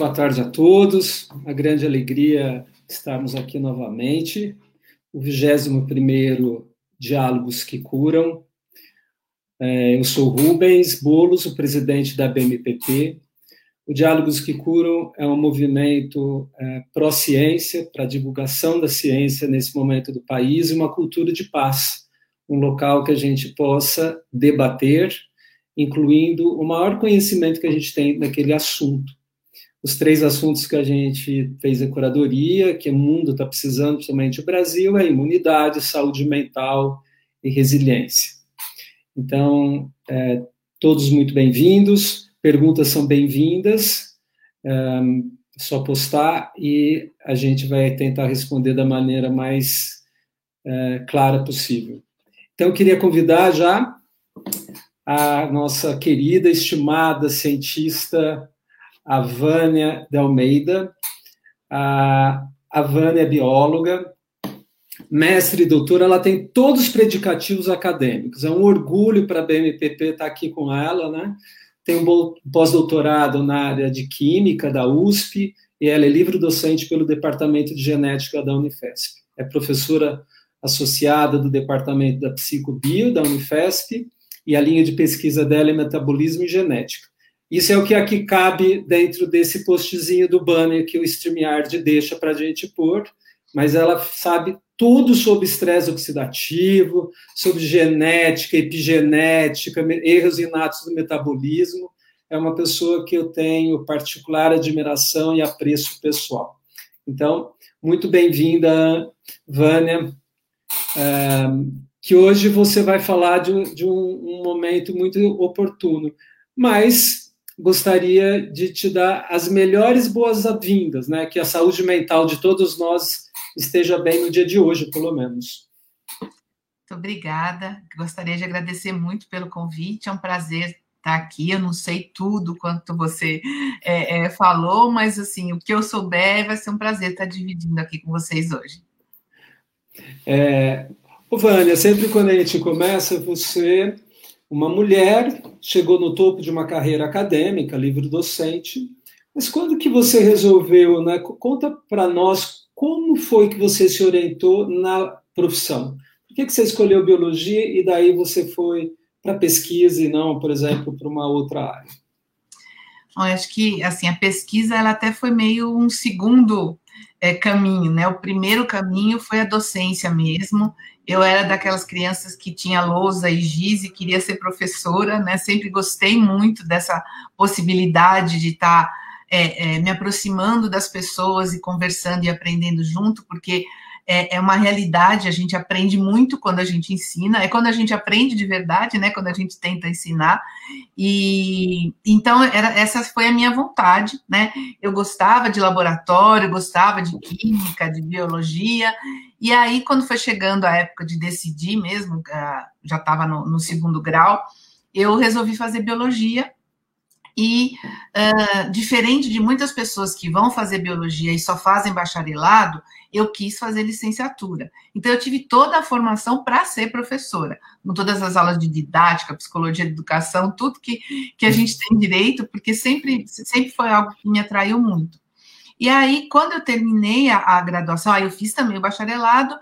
Boa tarde a todos. Uma grande alegria estarmos aqui novamente. O 21º Diálogos que Curam. É, eu sou Rubens Bolos, o presidente da BMPP. O Diálogos que Curam é um movimento é, pró-ciência, para divulgação da ciência nesse momento do país e uma cultura de paz, um local que a gente possa debater, incluindo o maior conhecimento que a gente tem naquele assunto os três assuntos que a gente fez a curadoria, que o mundo está precisando, principalmente o Brasil, é imunidade, saúde mental e resiliência. Então, é, todos muito bem-vindos, perguntas são bem-vindas, é, só postar e a gente vai tentar responder da maneira mais é, clara possível. Então, eu queria convidar já a nossa querida, estimada cientista a Vânia de Almeida. A, a Vânia é bióloga, mestre e doutora, ela tem todos os predicativos acadêmicos. É um orgulho para a BMPP estar aqui com ela, né? Tem um pós-doutorado na área de Química da USP e ela é livre-docente pelo Departamento de Genética da Unifesp. É professora associada do Departamento da Psicobio da Unifesp e a linha de pesquisa dela é Metabolismo e Genética. Isso é o que aqui cabe dentro desse postzinho do banner que o StreamYard deixa para a gente pôr, mas ela sabe tudo sobre estresse oxidativo, sobre genética, epigenética, erros inatos do metabolismo. É uma pessoa que eu tenho particular admiração e apreço pessoal. Então, muito bem-vinda, Vânia, que hoje você vai falar de, um momento muito oportuno, mas gostaria de te dar as melhores boas-vindas, né? Que a saúde mental de todos nós esteja bem no dia de hoje, pelo menos. Muito obrigada. Gostaria de agradecer muito pelo convite. É um prazer estar aqui. Eu não sei tudo quanto você é, é, falou, mas assim, o que eu souber vai ser um prazer estar dividindo aqui com vocês hoje. É, Vânia, sempre quando a gente começa, você uma mulher chegou no topo de uma carreira acadêmica, livre docente, mas quando que você resolveu, né? Conta para nós como foi que você se orientou na profissão. Por que, que você escolheu biologia e daí você foi para pesquisa e não, por exemplo, para uma outra área? Eu acho que assim a pesquisa ela até foi meio um segundo é, caminho, né? O primeiro caminho foi a docência mesmo. Eu era daquelas crianças que tinha lousa e giz e queria ser professora, né? Sempre gostei muito dessa possibilidade de estar tá, é, é, me aproximando das pessoas e conversando e aprendendo junto, porque é, é, uma realidade, a gente aprende muito quando a gente ensina, é quando a gente aprende de verdade, né? Quando a gente tenta ensinar. E então era, essa foi a minha vontade, né? Eu gostava de laboratório, gostava de química, de biologia. E aí, quando foi chegando a época de decidir mesmo, ah, já estava no, no segundo grau, eu resolvi fazer biologia e, uh, diferente de muitas pessoas que vão fazer biologia e só fazem bacharelado, eu quis fazer licenciatura. Então, eu tive toda a formação para ser professora, com todas as aulas de didática, psicologia de educação, tudo que, que a gente tem direito, porque sempre, sempre foi algo que me atraiu muito. E aí, quando eu terminei a, a graduação, aí eu fiz também o bacharelado,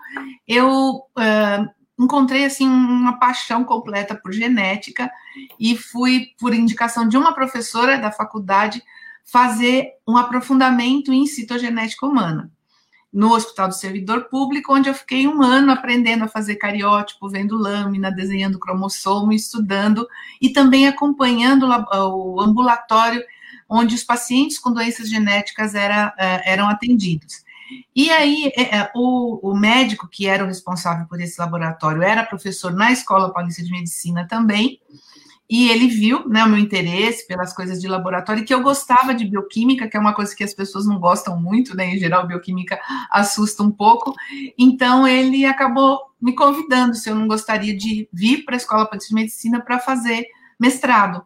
eu uh, encontrei assim uma paixão completa por genética e fui por indicação de uma professora da faculdade fazer um aprofundamento em citogenética humana no Hospital do Servidor Público, onde eu fiquei um ano aprendendo a fazer cariótipo, vendo lâmina, desenhando cromossomo, estudando e também acompanhando o ambulatório onde os pacientes com doenças genéticas era, eh, eram atendidos. E aí, é, é, o, o, médico que era o responsável por esse laboratório era professor na Escola Paulista de Medicina também, e ele viu né, o meu interesse pelas coisas de laboratório, que eu gostava de bioquímica, que é uma coisa que as pessoas não gostam muito, né? Em geral, bioquímica assusta um pouco. Então, ele acabou me convidando se eu não gostaria de vir para a Escola Paulista de Medicina para fazer mestrado.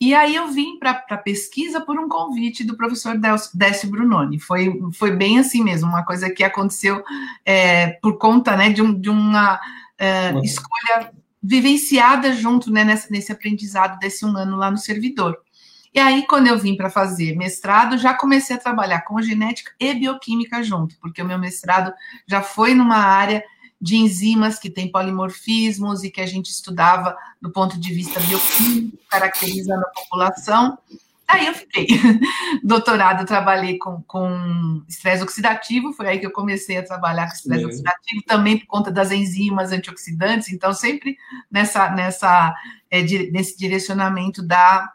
E aí eu vim para a pesquisa por um convite do professor Décio Brunoni. Foi, foi bem assim mesmo, uma coisa que aconteceu é, por conta né, de, um, de uma é, escolha vivenciada junto né, nesse, nesse aprendizado desse um ano lá no servidor. E aí, quando eu vim para fazer mestrado, já comecei a trabalhar com genética e bioquímica junto, porque o meu mestrado já foi numa área de enzimas que tem polimorfismos e que a gente estudava do ponto de vista bioquímico, caracterizando a população. Aí eu fiquei. Doutorado, trabalhei com, com estresse oxidativo, foi aí que eu comecei a trabalhar com estresse oxidativo, também por conta das enzimas antioxidantes, então sempre nessa, nessa, é, nesse direcionamento da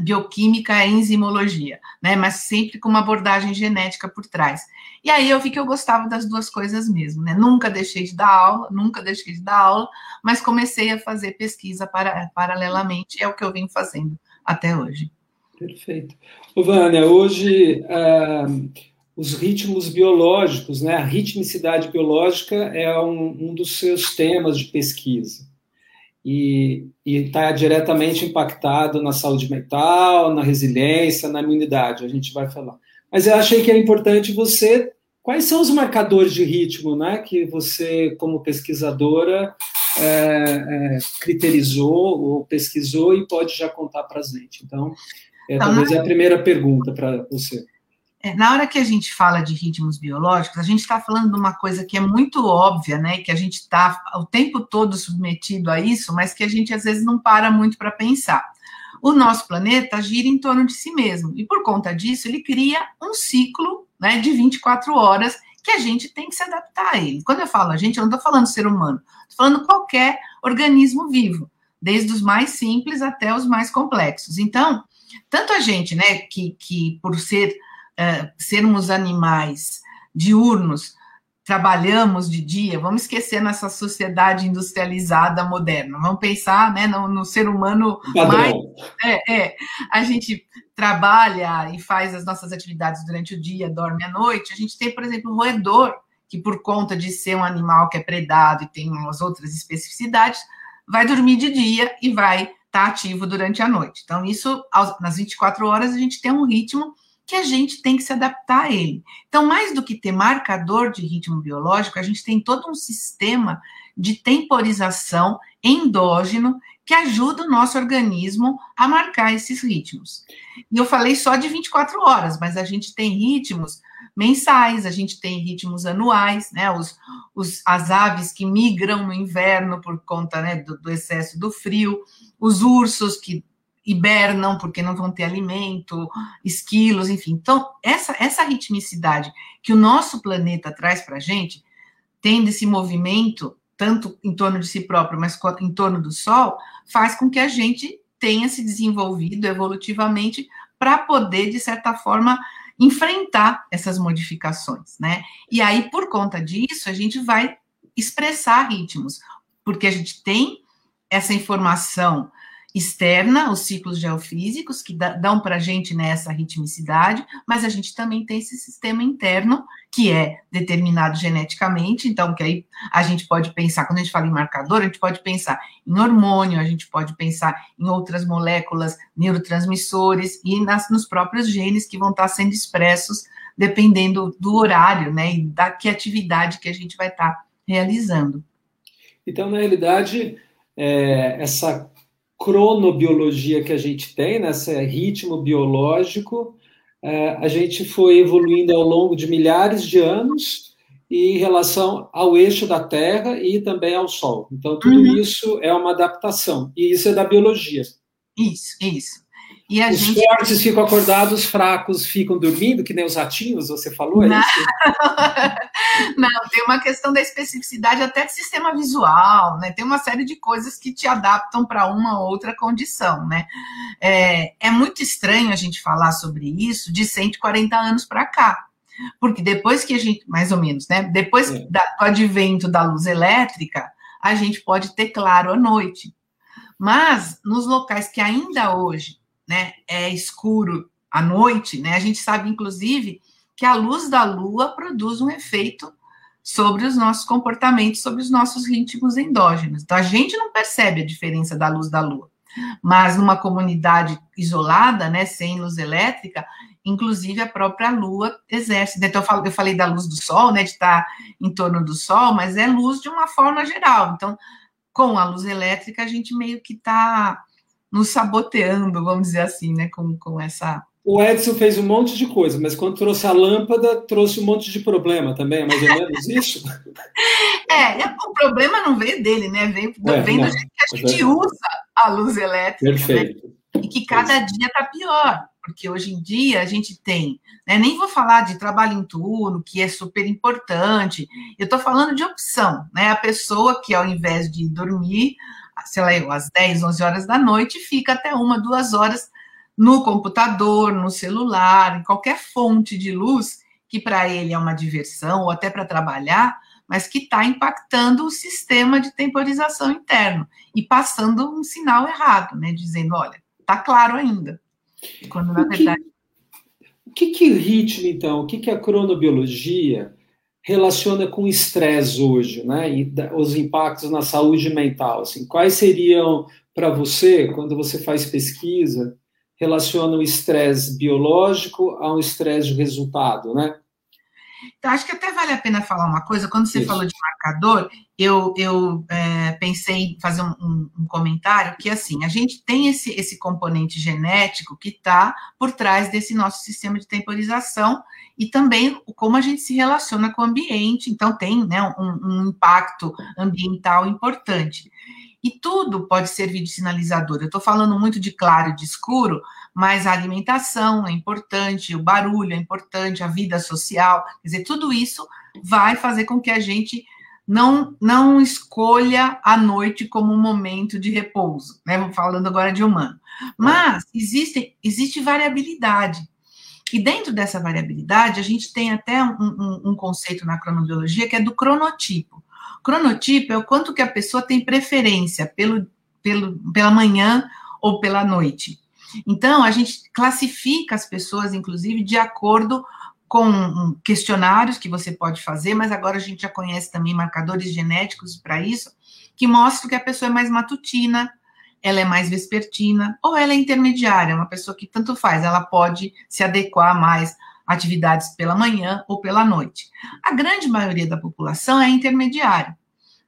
bioquímica e enzimologia, né? Mas sempre com uma abordagem genética por trás. E aí eu vi que eu gostava das duas coisas mesmo, né? Nunca deixei de dar aula, nunca deixei de dar aula, mas comecei a fazer pesquisa para, paralelamente, é o que eu venho fazendo até hoje. Perfeito. Vânia, hoje uh, os ritmos biológicos, né? A ritmicidade biológica é um, um dos seus temas de pesquisa e está diretamente impactado na saúde mental, na resiliência, na imunidade, a gente vai falar. Mas eu achei que era importante você. Quais são os marcadores de ritmo né, que você, como pesquisadora, é, é, criterizou ou pesquisou e pode já contar para a gente? Então, é, então, talvez é a primeira pergunta para você. É, na hora que a gente fala de ritmos biológicos, a gente está falando de uma coisa que é muito óbvia, né? Que a gente está o tempo todo submetido a isso, mas que a gente às vezes não para muito para pensar. O nosso planeta gira em torno de si mesmo, e por conta disso, ele cria um ciclo né, de 24 horas que a gente tem que se adaptar a ele. Quando eu falo a gente, eu não estou falando ser humano, estou falando qualquer organismo vivo, desde os mais simples até os mais complexos. Então, tanto a gente, né, que, que por ser é, sermos animais diurnos, trabalhamos de dia, vamos esquecer nessa sociedade industrializada moderna, vamos pensar né, no, no ser humano Padrão. mais. É, é, a gente trabalha e faz as nossas atividades durante o dia, dorme à noite. A gente tem, por exemplo, o roedor, que por conta de ser um animal que é predado e tem umas outras especificidades, vai dormir de dia e vai estar tá ativo durante a noite. Então, isso, nas 24 horas, a gente tem um ritmo que a gente tem que se adaptar a ele. Então, mais do que ter marcador de ritmo biológico, a gente tem todo um sistema de temporização endógeno que ajuda o nosso organismo a marcar esses ritmos. E eu falei só de 24 horas, mas a gente tem ritmos mensais, a gente tem ritmos anuais, né? Os, os, as aves que migram no inverno por conta né, do, do excesso do frio, os ursos que hibernam porque não vão ter alimento, esquilos, enfim. Então, essa, essa ritmicidade que o nosso planeta traz para a gente, tendo esse movimento, tanto em torno de si próprio, mas em torno do Sol, faz com que a gente tenha se desenvolvido evolutivamente para poder, de certa forma, enfrentar essas modificações, né? E aí, por conta disso, a gente vai expressar ritmos, porque a gente tem essa informação externa, os ciclos geofísicos, que dão para a gente nessa ritmicidade, mas a gente também tem esse sistema interno, que é determinado geneticamente, então, que aí a gente pode pensar, quando a gente fala em marcador, a gente pode pensar em hormônio, a gente pode pensar em outras moléculas, neurotransmissores, e nas, nos próprios genes que vão estar sendo expressos dependendo do horário, né, e da que atividade que a gente vai estar realizando. Então, na realidade, é, essa cronobiologia que a gente tem, né, esse ritmo biológico, é, a gente foi evoluindo ao longo de milhares de anos em relação ao eixo da Terra e também ao Sol. Então, tudo uhum. isso é uma adaptação, e isso é da biologia. Isso, isso. E os gente... fortes ficam acordados, os fracos ficam dormindo, que nem os ratinhos, você falou, é Não. isso? Não, tem uma questão da especificidade até do sistema visual, né? Tem uma série de coisas que te adaptam para uma ou outra condição, né? É, é muito estranho a gente falar sobre isso de 140 anos para cá. Porque depois que a gente, mais ou menos, né? Depois é. da, do advento da luz elétrica, a gente pode ter claro à noite. Mas nos locais que ainda hoje né, é escuro à noite, né, a gente sabe, inclusive, que a luz da lua produz um efeito sobre os nossos comportamentos, sobre os nossos ritmos endógenos. Então, a gente não percebe a diferença da luz da lua. Mas numa comunidade isolada, né, sem luz elétrica, inclusive a própria lua exerce. Então, eu falei da luz do sol, né, de estar em torno do sol, mas é luz de uma forma geral. Então, com a luz elétrica, a gente meio que está nos saboteando, vamos dizer assim, né, com, com essa o Edson fez um monte de coisa, mas quando trouxe a lâmpada, trouxe um monte de problema também, é mais ou menos isso? é, o problema não veio dele, né? Vem, é, vem do jeito que a gente é usa a luz elétrica. Né? Perfeito. Né? E que cada dia está pior, porque hoje em dia a gente tem, né, nem vou falar de trabalho em turno, que é super importante, eu estou falando de opção, né? A pessoa que ao invés de dormir, sei lá, às 10, 11 horas da noite, fica até uma, duas horas no computador, no celular, em qualquer fonte de luz que para ele é uma diversão ou até para trabalhar, mas que está impactando o sistema de temporização interno e passando um sinal errado, né? Dizendo, olha, está claro ainda. Quando na verdade. O que, que ritmo, então, o que, que a cronobiologia relaciona com estresse hoje, né? E os impactos na saúde mental. Assim, quais seriam para você, quando você faz pesquisa, relaciona o estresse biológico a um estresse de resultado, né? Então, acho que até vale a pena falar uma coisa. Quando você Isso. falou de marcador, eu, eu é, pensei em fazer um, um, um, comentário que, assim, a gente tem esse, esse componente genético que está por trás desse nosso sistema de temporização e também como a gente se relaciona com o ambiente. Então, tem né, um, um impacto ambiental importante. E tudo pode servir de sinalizador. Eu estou falando muito de claro e de escuro, mas a alimentação é importante, o barulho é importante, a vida social, quer dizer, tudo isso vai fazer com que a gente não, não escolha a noite como um momento de repouso, né? Falando agora de humano. Mas existe, existe variabilidade. E dentro dessa variabilidade, a gente tem até um, um, um conceito na cronobiologia que é do cronotipo. Cronotipo é o quanto que a pessoa tem preferência pelo, pelo, pela manhã ou pela noite. Então, a gente classifica as pessoas, inclusive, de acordo com questionários que você pode fazer, mas agora a gente já conhece também marcadores genéticos para isso, que mostram que a pessoa é mais matutina, ela é mais vespertina, ou ela é intermediária, uma pessoa que tanto faz, ela pode se adequar mais atividades pela manhã ou pela noite. A grande maioria da população é intermediária.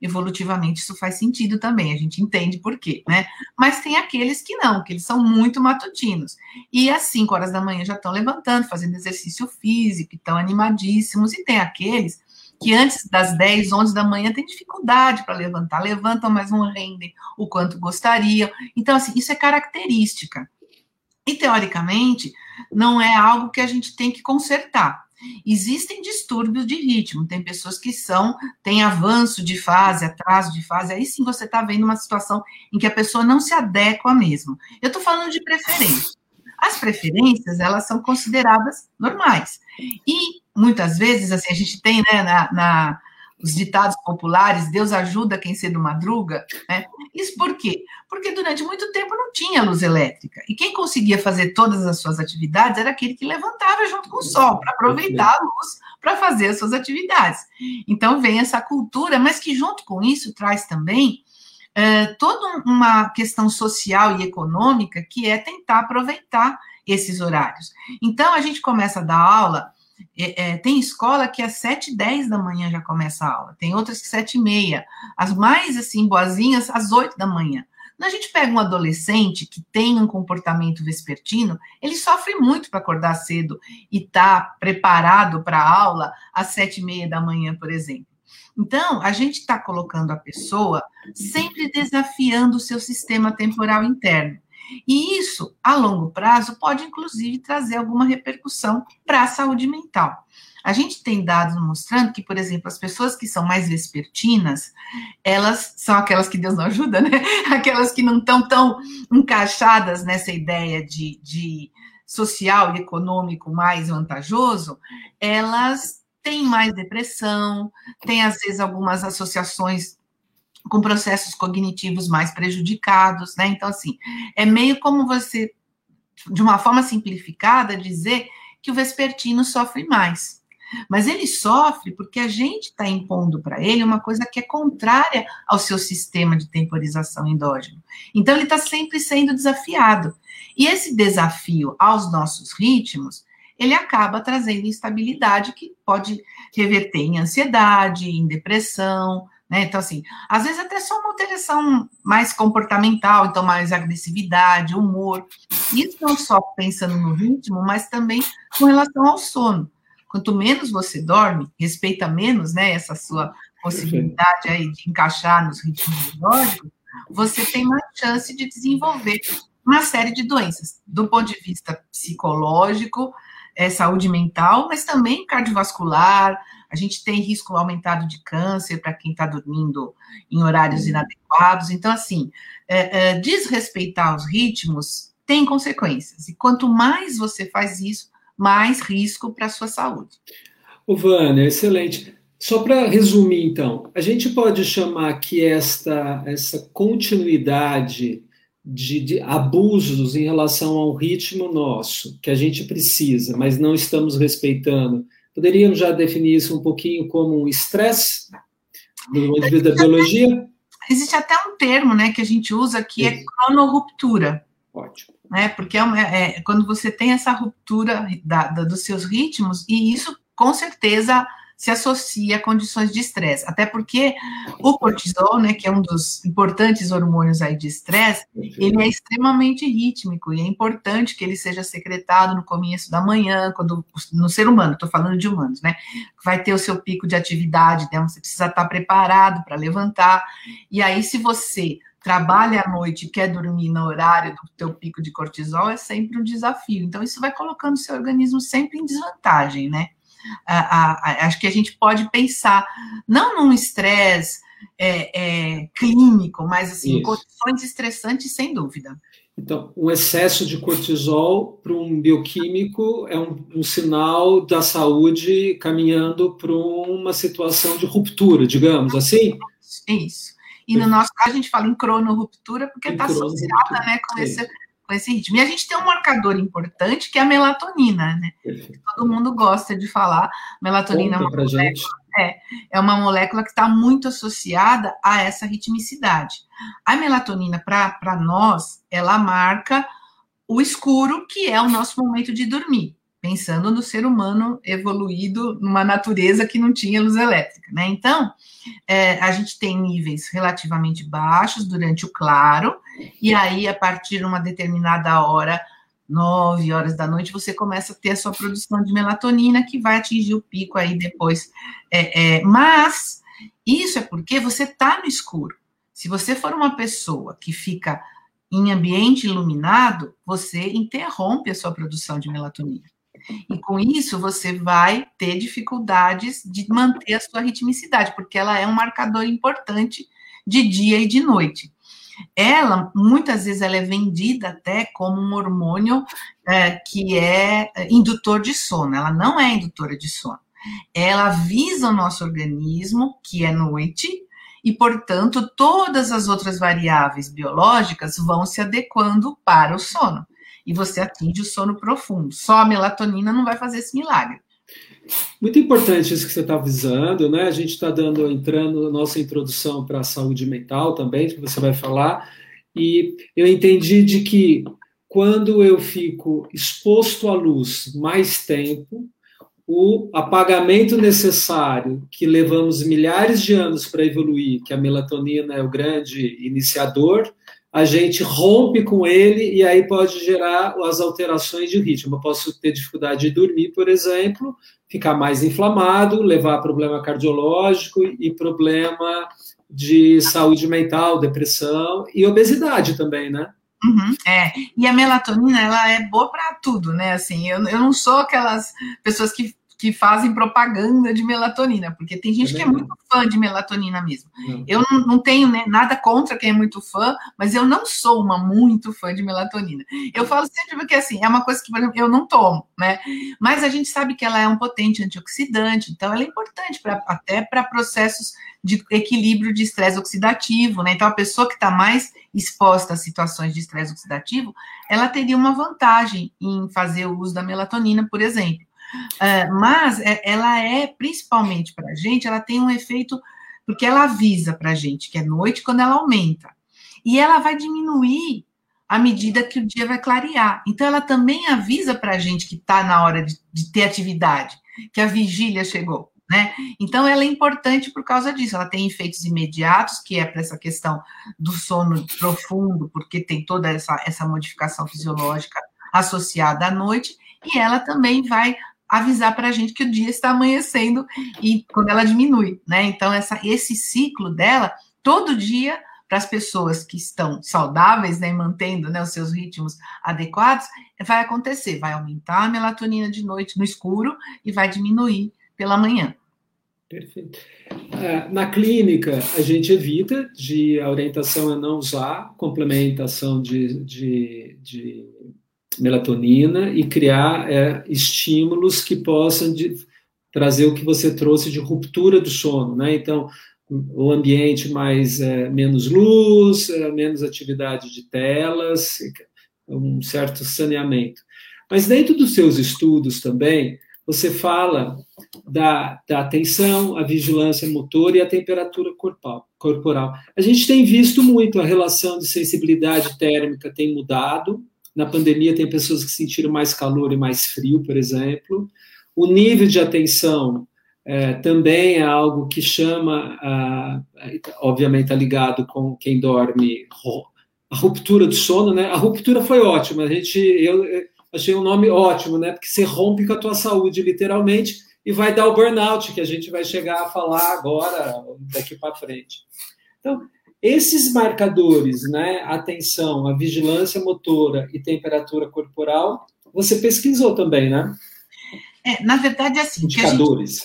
Evolutivamente, isso faz sentido também, a gente entende por quê, né? Mas tem aqueles que não, que eles são muito matutinos. E às 5 horas da manhã já estão levantando, fazendo exercício físico, estão animadíssimos. E tem aqueles que antes das 10, 11 da manhã têm dificuldade para levantar, levantam, mas não rendem o quanto gostariam. Então, assim, isso é característica. E, teoricamente, não é algo que a gente tem que consertar. Existem distúrbios de ritmo, tem pessoas que são, têm avanço de fase, atraso de fase, aí sim você está vendo uma situação em que a pessoa não se adequa mesmo. Eu estou falando de preferência. As preferências, elas são consideradas normais. E, muitas vezes, assim, a gente tem, né, na, na os ditados populares, Deus ajuda quem cedo madruga, né? Isso por quê? Porque durante muito tempo não tinha luz elétrica. E quem conseguia fazer todas as suas atividades era aquele que levantava junto com o sol, para aproveitar a luz para fazer as suas atividades. Então vem essa cultura, mas que junto com isso traz também é, toda uma questão social e econômica que é tentar aproveitar esses horários. Então a gente começa a dar aula é, é, tem escola que às sete dez da manhã já começa a aula, tem outras que sete e meia, as mais assim boazinhas às oito da manhã. Quando a gente pega um adolescente que tem um comportamento vespertino, ele sofre muito para acordar cedo e estar tá preparado para a aula às sete e meia da manhã, por exemplo. Então, a gente está colocando a pessoa sempre desafiando o seu sistema temporal interno. E isso, a longo prazo, pode inclusive trazer alguma repercussão para a saúde mental. A gente tem dados mostrando que, por exemplo, as pessoas que são mais vespertinas, elas são aquelas que Deus não ajuda, né? Aquelas que não estão tão encaixadas nessa ideia de, de social e econômico mais vantajoso, elas têm mais depressão, têm às vezes algumas associações com processos cognitivos mais prejudicados, né? Então, assim, é meio como você, de uma forma simplificada, dizer que o vespertino sofre mais. Mas ele sofre porque a gente está impondo para ele uma coisa que é contrária ao seu sistema de temporização endógeno. Então, ele está sempre sendo desafiado. E esse desafio aos nossos ritmos, ele acaba trazendo instabilidade que pode reverter em ansiedade, em depressão, Né? Então, assim, às vezes até só uma alteração mais comportamental, então mais agressividade, humor. Isso não só pensando no ritmo, mas também com relação ao sono. Quanto menos você dorme, respeita menos né, essa sua possibilidade aí de encaixar nos ritmos biológicos, você tem mais chance de desenvolver uma série de doenças, do ponto de vista psicológico, é, saúde mental, mas também cardiovascular. A gente tem risco aumentado de câncer para quem está dormindo em horários inadequados. Então, assim, é, é, desrespeitar os ritmos tem consequências. E quanto mais você faz isso, mais risco para a sua saúde. O Vânia, excelente. Só para resumir, então, a gente pode chamar que esta, essa continuidade de, de, abusos em relação ao ritmo nosso, que a gente precisa, mas não estamos respeitando. Poderíamos já definir isso um pouquinho como um estresse, do ponto de vista da biologia? Existe até um termo né, que a gente usa que é cronorruptura. Ótimo. Né, porque é, é, é, quando você tem essa ruptura da, da, dos seus ritmos, e isso com certeza se associa a condições de estresse, até porque o cortisol, né, que é um dos importantes hormônios aí de estresse, ele é extremamente rítmico e é importante que ele seja secretado no começo da manhã, quando no ser humano, estou falando de humanos, né, vai ter o seu pico de atividade, então você precisa estar preparado para levantar, e aí se você trabalha à noite e quer dormir no horário do teu pico de cortisol, é sempre um desafio. Então, isso vai colocando o seu organismo sempre em desvantagem, né? A, a, acho que a gente pode pensar, não num estresse é, é, clínico, mas assim, Isso. condições estressantes, sem dúvida. Então, o excesso de cortisol para um bioquímico é um, um, sinal da saúde caminhando para uma situação de ruptura, digamos assim? Isso. E no nosso caso, a gente fala em cronorruptura porque está associada né, com esse com esse ritmo. E a gente tem um marcador importante que é a melatonina, né? Todo mundo gosta de falar. Melatonina é uma, molécula, é, é uma molécula que está muito associada a essa ritmicidade. A melatonina, para nós, ela marca o escuro, que é o nosso momento de dormir pensando no ser humano evoluído numa natureza que não tinha luz elétrica, né? Então, é, a gente tem níveis relativamente baixos durante o claro, e aí, a partir de uma determinada hora, nove horas da noite, você começa a ter a sua produção de melatonina, que vai atingir o pico aí depois. É, é, mas, isso é porque você está no escuro. Se você for uma pessoa que fica em ambiente iluminado, você interrompe a sua produção de melatonina. E com isso você vai ter dificuldades de manter a sua ritmicidade, porque ela é um marcador importante de dia e de noite. Ela, muitas vezes, ela é vendida até como um hormônio é, que é, é indutor de sono. Ela não é indutora de sono. Ela visa o nosso organismo, que é noite, e, portanto, todas as outras variáveis biológicas vão se adequando para o sono e você atinge o sono profundo. Só a melatonina não vai fazer esse milagre. Muito importante isso que você está avisando, né? A gente está dando, entrando na nossa introdução para a saúde mental também, que você vai falar, e eu entendi de que quando eu fico exposto à luz mais tempo, o apagamento necessário que levamos milhares de anos para evoluir, que a melatonina é o grande iniciador, a gente rompe com ele e aí pode gerar as alterações de ritmo. Eu posso ter dificuldade de dormir, por exemplo, ficar mais inflamado, levar a problema cardiológico e problema de saúde mental, depressão e obesidade também, né? Uhum, é, e a melatonina, ela é boa para tudo, né? Assim, eu, eu não sou aquelas pessoas que que fazem propaganda de melatonina, porque tem gente que é muito fã de melatonina mesmo. Não. Eu não, não tenho né, nada contra quem é muito fã, mas eu não sou uma muito fã de melatonina. Eu falo sempre porque assim, é uma coisa que, por exemplo, eu não tomo, né? Mas a gente sabe que ela é um potente antioxidante, então ela é importante pra, até para processos de equilíbrio de estresse oxidativo, né? Então a pessoa que está mais exposta a situações de estresse oxidativo, ela teria uma vantagem em fazer o uso da melatonina, por exemplo. Uh, mas é, ela é, principalmente para a gente, ela tem um efeito, porque ela avisa para a gente que é noite quando ela aumenta. E ela vai diminuir à medida que o dia vai clarear. Então, ela também avisa para a gente que está na hora de, de, ter atividade, que a vigília chegou. né? Então, ela é importante por causa disso. Ela tem efeitos imediatos, que é para essa questão do sono profundo, porque tem toda essa, essa modificação fisiológica associada à noite, e ela também vai avisar para a gente que o dia está amanhecendo e quando ela diminui, né? Então, essa, esse ciclo dela, todo dia, para as pessoas que estão saudáveis, né, mantendo né, os seus ritmos adequados, vai acontecer, vai aumentar a melatonina de noite no escuro e vai diminuir pela manhã. Perfeito. É, na clínica, a gente evita de a orientação é não usar complementação de, de, de melatonina e criar é, estímulos que possam de, trazer o que você trouxe de ruptura do sono, né? Então, o ambiente mais é, menos luz, é, menos atividade de telas, um certo saneamento. Mas dentro dos seus estudos também, você fala da, da atenção, a vigilância motor e a temperatura corporal, corporal. A gente tem visto muito a relação de sensibilidade térmica tem mudado. Na pandemia, tem pessoas que sentiram mais calor e mais frio, por exemplo. O nível de atenção é, também é algo que chama, a, obviamente está ligado com quem dorme, a ruptura do sono, né? A ruptura foi ótima, a gente, eu, achei um nome ótimo, né? Porque você rompe com a tua saúde, literalmente, e vai dar o burnout, que a gente vai chegar a falar agora, daqui para frente. Então, esses marcadores, né? Atenção, a vigilância motora e temperatura corporal, você pesquisou também, né? É, na verdade, é assim. Indicadores.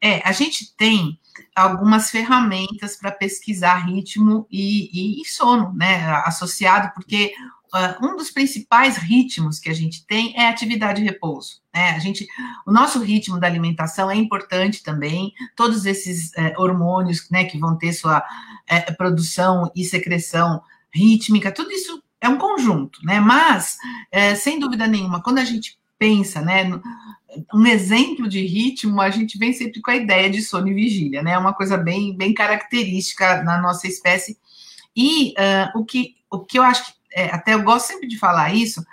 A gente, é, a gente tem algumas ferramentas para pesquisar ritmo e, e, e, sono, né? Associado, porque uh, um dos principais ritmos que a gente tem é atividade e repouso. Né? A gente, o nosso ritmo da alimentação é importante também. Todos esses uh, hormônios, né, que vão ter sua uh, produção e secreção rítmica, tudo isso é um conjunto, né? Mas, eh, sem dúvida nenhuma, quando a gente pensa, né, um exemplo de ritmo, a gente vem sempre com a ideia de sono e vigília, né? É uma coisa bem, bem característica na nossa espécie. E uh, o, que, o que eu acho que é, até eu gosto sempre de falar isso,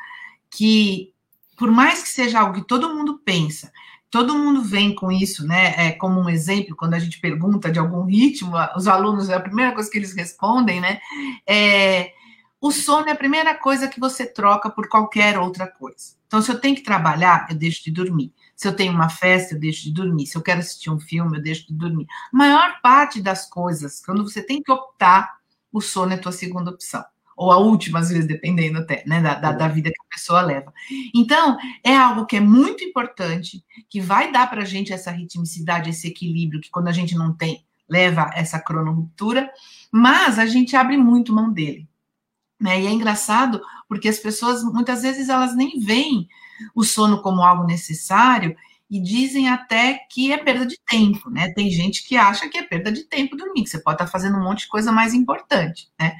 que por mais que seja algo que todo mundo pensa, todo mundo vem com isso, né? É, como um exemplo, quando a gente pergunta de algum ritmo, os alunos, a primeira coisa que eles respondem, né? É, o sono é a primeira coisa que você troca por qualquer outra coisa. Então, se eu tenho que trabalhar, eu deixo de dormir. Se eu tenho uma festa, eu deixo de dormir. Se eu quero assistir um filme, eu deixo de dormir. A maior parte das coisas, quando você tem que optar, o sono é a tua segunda opção ou a última, às vezes, dependendo até, né, da, da, da, vida que a pessoa leva. Então, é algo que é muito importante, que vai dar para a gente essa ritmicidade, esse equilíbrio, que quando a gente não tem, leva essa cronoruptura, mas a gente abre muito mão dele. Né? E é engraçado, porque as pessoas, muitas vezes, elas nem veem o sono como algo necessário e dizem até que é perda de tempo, né? Tem gente que acha que é perda de tempo dormir, que você pode estar fazendo um monte de coisa mais importante, né?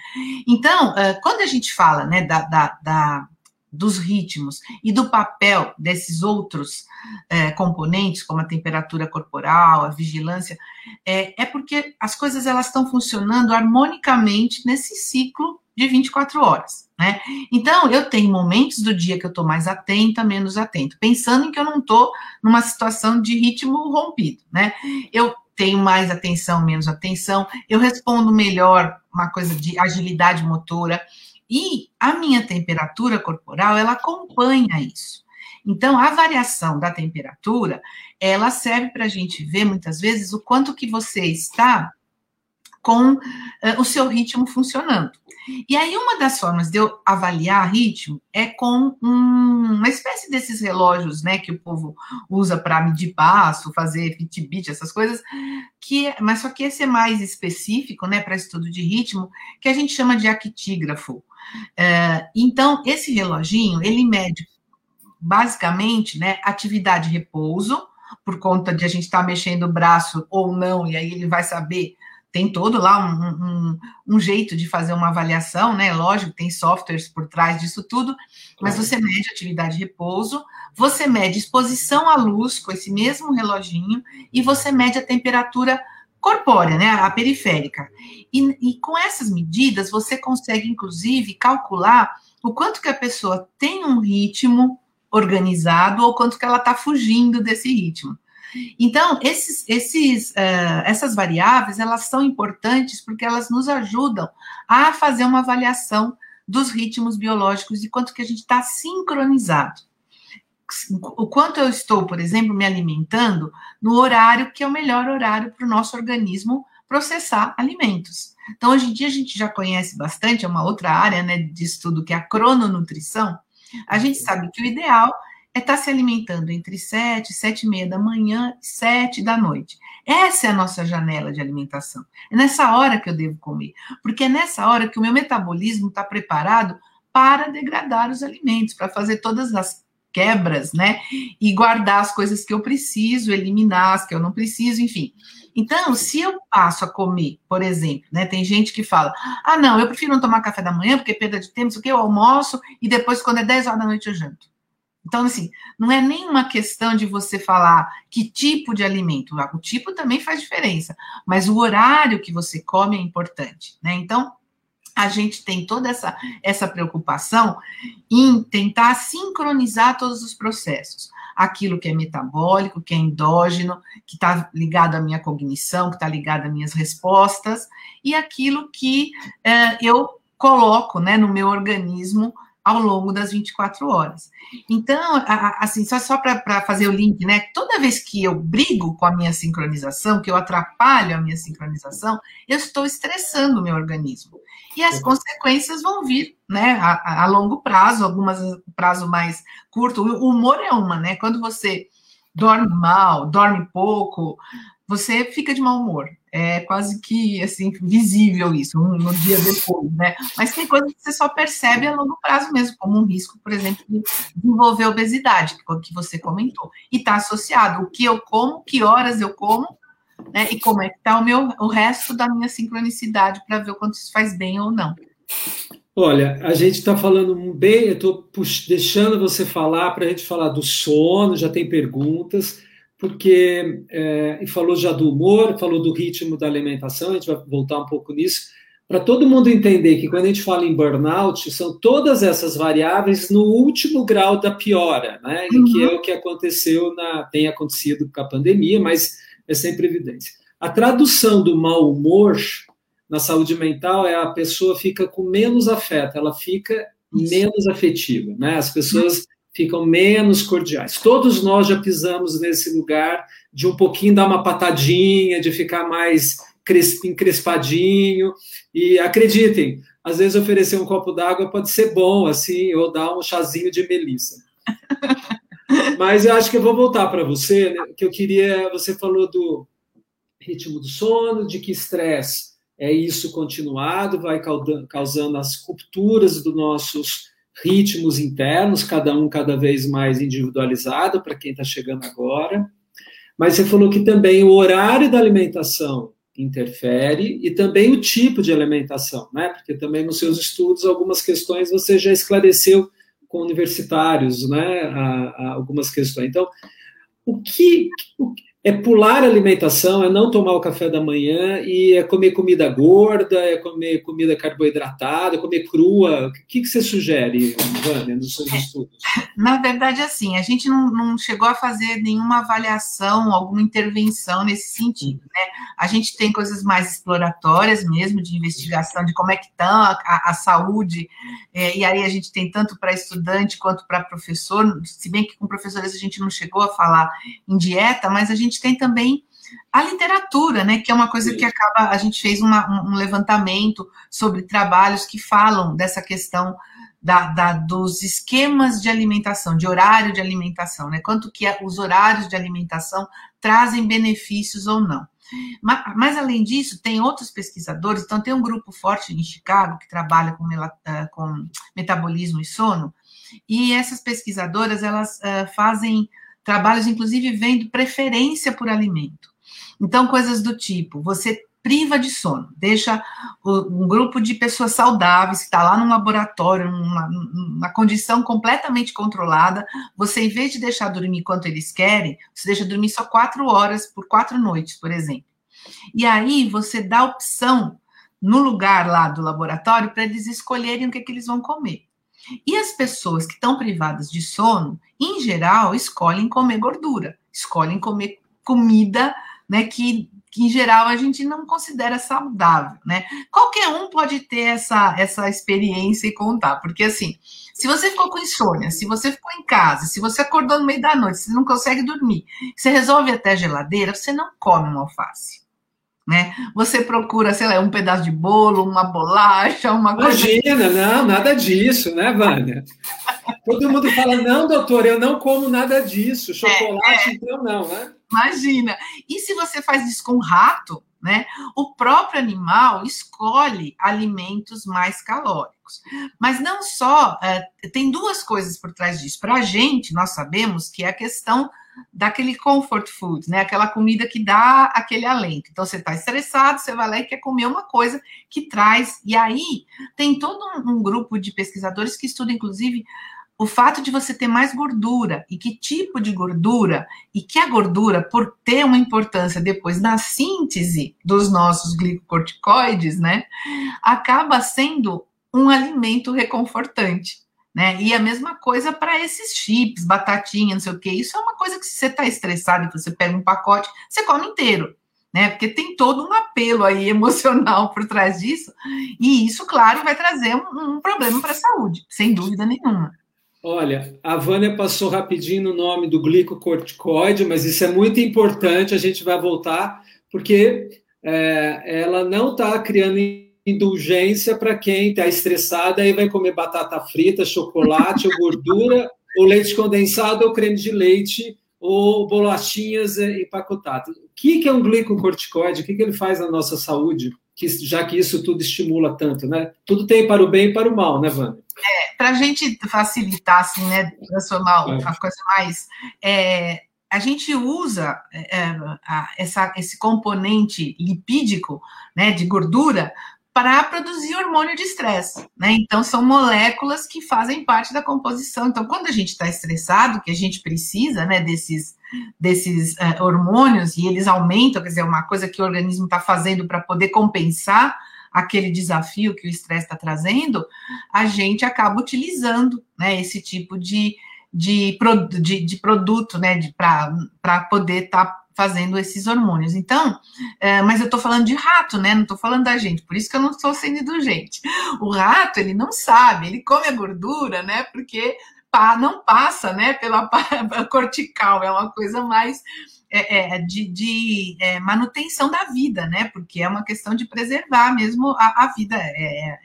Então, quando a gente fala, né, da, da, da dos ritmos e do papel desses outros é, componentes, como a temperatura corporal, a vigilância, é, é porque as coisas elas estão funcionando harmonicamente nesse ciclo de 24 horas, né? Então, eu tenho momentos do dia que eu estou mais atenta, menos atento, pensando em que eu não estou numa situação de ritmo rompido, né? Eu tenho mais atenção, menos atenção, eu respondo melhor uma coisa de agilidade motora, e a minha temperatura corporal, ela acompanha isso. Então, a variação da temperatura, ela serve para a gente ver, muitas vezes, o quanto que você está com uh, o seu ritmo funcionando. E aí, uma das formas de eu avaliar ritmo é com um, uma espécie desses relógios, né, que o povo usa para medir passo, fazer Fitbit, essas coisas, que, mas só que esse é mais específico, né, para estudo de ritmo, que a gente chama de actígrafo. É, então, esse reloginho, ele mede basicamente, né, atividade e repouso, por conta de a gente estar tá mexendo o braço ou não, e aí ele vai saber tem todo lá um, um, um, jeito de fazer uma avaliação, né? Lógico, tem softwares por trás disso tudo, mas você mede atividade de repouso, você mede exposição à luz com esse mesmo reloginho e você mede a temperatura corpórea, né? A periférica. E, e com essas medidas, você consegue, inclusive, calcular o quanto que a pessoa tem um ritmo organizado ou quanto que ela está fugindo desse ritmo. Então, esses, esses, uh, essas variáveis, elas são importantes porque elas nos ajudam a fazer uma avaliação dos ritmos biológicos e quanto que a gente está sincronizado. O quanto eu estou, por exemplo, me alimentando no horário que é o melhor horário para o nosso organismo processar alimentos. Então, hoje em dia, a gente já conhece bastante, é uma outra área né, de estudo, que é a crononutrição. A gente sabe que o ideal é estar tá se alimentando entre 7, 7 e meia da manhã e 7 da noite. Essa é a nossa janela de alimentação. É nessa hora que eu devo comer, porque é nessa hora que o meu metabolismo está preparado para degradar os alimentos, para fazer todas as quebras, né? E guardar as coisas que eu preciso, eliminar as que eu não preciso, enfim. Então, se eu passo a comer, por exemplo, né? Tem gente que fala: ah, não, eu prefiro não tomar café da manhã, porque perda de tempo, não sei o que, eu almoço e depois, quando é 10 horas da noite, eu janto. Então, assim, não é nem uma questão de você falar que tipo de alimento, o tipo também faz diferença, mas o horário que você come é importante, né? Então, a gente tem toda essa, essa preocupação em tentar sincronizar todos os processos. Aquilo que é metabólico, que é endógeno, que está ligado à minha cognição, que está ligado às minhas respostas, e aquilo que é, eu coloco né, no meu organismo ao longo das 24 horas. Então, assim, só, só para fazer o link, né? Toda vez que eu brigo com a minha sincronização, que eu atrapalho a minha sincronização, eu estou estressando o meu organismo. E as consequências vão vir, né, a, a longo prazo, algumas prazo mais curto. O humor é uma, né? Quando você dorme mal, dorme pouco, você fica de mau humor. É quase que assim visível isso no dia depois, né? Mas tem coisas que você só percebe a longo prazo mesmo, como um risco, por exemplo, de desenvolver obesidade, que você comentou, e está associado o que eu como, que horas eu como, né? E como é que está o meu o resto da minha sincronicidade para ver o quanto isso faz bem ou não. Olha, a gente está falando bem, eu estou deixando você falar para a gente falar do sono, já tem perguntas porque é, e falou já do humor, falou do ritmo da alimentação, a gente vai voltar um pouco nisso, para todo mundo entender que quando a gente fala em burnout, são todas essas variáveis no último grau da piora, né? Uhum. que é o que aconteceu na, tem acontecido com a pandemia, mas é sempre evidência. A tradução do mau humor na saúde mental é a pessoa fica com menos afeto, ela fica menos afetiva, né? As pessoas ficam menos cordiais. Todos nós já pisamos nesse lugar de um pouquinho dar uma patadinha, de ficar mais encrespadinho. E acreditem, às vezes oferecer um copo d'água pode ser bom, assim, ou dar um chazinho de melissa. Mas eu acho que eu vou voltar para você, né, que eu queria. Você falou do ritmo do sono, de que estresse é isso continuado, vai causando as rupturas dos nossos ritmos internos, cada um cada vez mais individualizado para quem está chegando agora. Mas você falou que também o horário da alimentação interfere e também o tipo de alimentação, né? Porque também nos seus estudos algumas questões você já esclareceu com universitários, né? A, a algumas questões. Então, o que, o, é pular a alimentação, é não tomar o café da manhã e é comer comida gorda, é comer comida carboidratada, é comer crua. O que, que você sugere, Vânia, nos seus estudos? Na verdade, assim, a gente não, não, chegou a fazer nenhuma avaliação, alguma intervenção nesse sentido, né? A gente tem coisas mais exploratórias mesmo, de investigação de como é que está a, a, saúde, é, e aí a gente tem tanto para estudante quanto para professor, se bem que com professores a gente não chegou a falar em dieta, mas a gente gente tem também a literatura, né, que é uma coisa que acaba, a gente fez uma, um levantamento sobre trabalhos que falam dessa questão da, da, dos esquemas de alimentação, de horário de alimentação, né, quanto que os horários de alimentação trazem benefícios ou não. Mas, mas, além disso, tem outros pesquisadores, então tem um grupo forte em Chicago que trabalha com, eh, com metabolismo e sono, e essas pesquisadoras, elas uh, fazem trabalhos, inclusive, vendo preferência por alimento. Então, coisas do tipo, você priva de sono, deixa um grupo de pessoas saudáveis que está lá no laboratório, numa, numa, condição completamente controlada, você, em vez de deixar dormir quanto eles querem, você deixa dormir só quatro horas por quatro noites, por exemplo. E aí você dá opção no lugar lá do laboratório para eles escolherem o que, que eles vão comer. E as pessoas que estão privadas de sono, em geral, escolhem comer gordura, escolhem comer comida, né, que, que em geral a gente não considera saudável, né? Qualquer um pode ter essa, essa experiência e contar, porque assim, se você ficou com insônia, se você ficou em casa, se você acordou no meio da noite, você não consegue dormir, você resolve até a geladeira, você não come uma alface. Né? Você procura, sei lá, um pedaço de bolo, uma bolacha, uma coisa. Imagina, não, nada disso, né, Vânia? Todo mundo fala, não, doutor, eu não como nada disso. Chocolate, é, é. então não, né? Imagina. E se você faz isso com rato, né? O próprio animal escolhe alimentos mais calóricos. Mas não só, é, tem duas coisas por trás disso. Para a gente, nós sabemos que é a questão daquele comfort food, né? Aquela comida que dá aquele alento. Então você está estressado, você vai lá e quer comer uma coisa que traz. E aí tem todo um, grupo de pesquisadores que estuda, inclusive, o fato de você ter mais gordura e que tipo de gordura e que a gordura, por ter uma importância depois na síntese dos nossos glicocorticoides, né, acaba sendo um alimento reconfortante. Né? E a mesma coisa para esses chips, batatinha, não sei o que. Isso é uma coisa que se você está estressado e você pega um pacote, você come inteiro, né? Porque tem todo um apelo aí emocional por trás disso. E isso, claro, vai trazer um, um problema para a saúde, sem dúvida nenhuma. Olha, a Vânia passou rapidinho no nome do glicocorticoide, mas isso é muito importante, a gente vai voltar, porque é, ela não está criando indulgência para quem está estressado e vai comer batata frita, chocolate ou gordura, ou leite condensado, ou creme de leite, ou bolachinhas empacotadas. O que, é um glicocorticoide? O que, que ele faz na nossa saúde? Que, já que isso tudo estimula tanto, né? Tudo tem para o bem e para o mal, né, Vânia? É, para a gente facilitar, assim, né, transformar é. a coisa mais... É, a gente usa é, é a, essa, esse componente lipídico, né, de gordura, para produzir hormônio de estresse, né? Então são moléculas que fazem parte da composição. Então, quando a gente está estressado, que a gente precisa, né, desses desses uh, hormônios e eles aumentam, quer dizer, uma coisa que o organismo está fazendo para poder compensar aquele desafio que o estresse está trazendo, a gente acaba utilizando, né, esse tipo de de, de, de produto, né, para poder estar tá fazendo esses hormônios. Então, é, mas eu estou falando de rato, né? Não estou falando da gente, por isso que eu não estou sendo indulgente. O rato, ele não sabe, ele come a gordura, né? Porque não passa, né? Pela cortical, é uma coisa mais é, é, de, de é, manutenção da vida, né? Porque é uma questão de preservar mesmo a, a vida. É, é,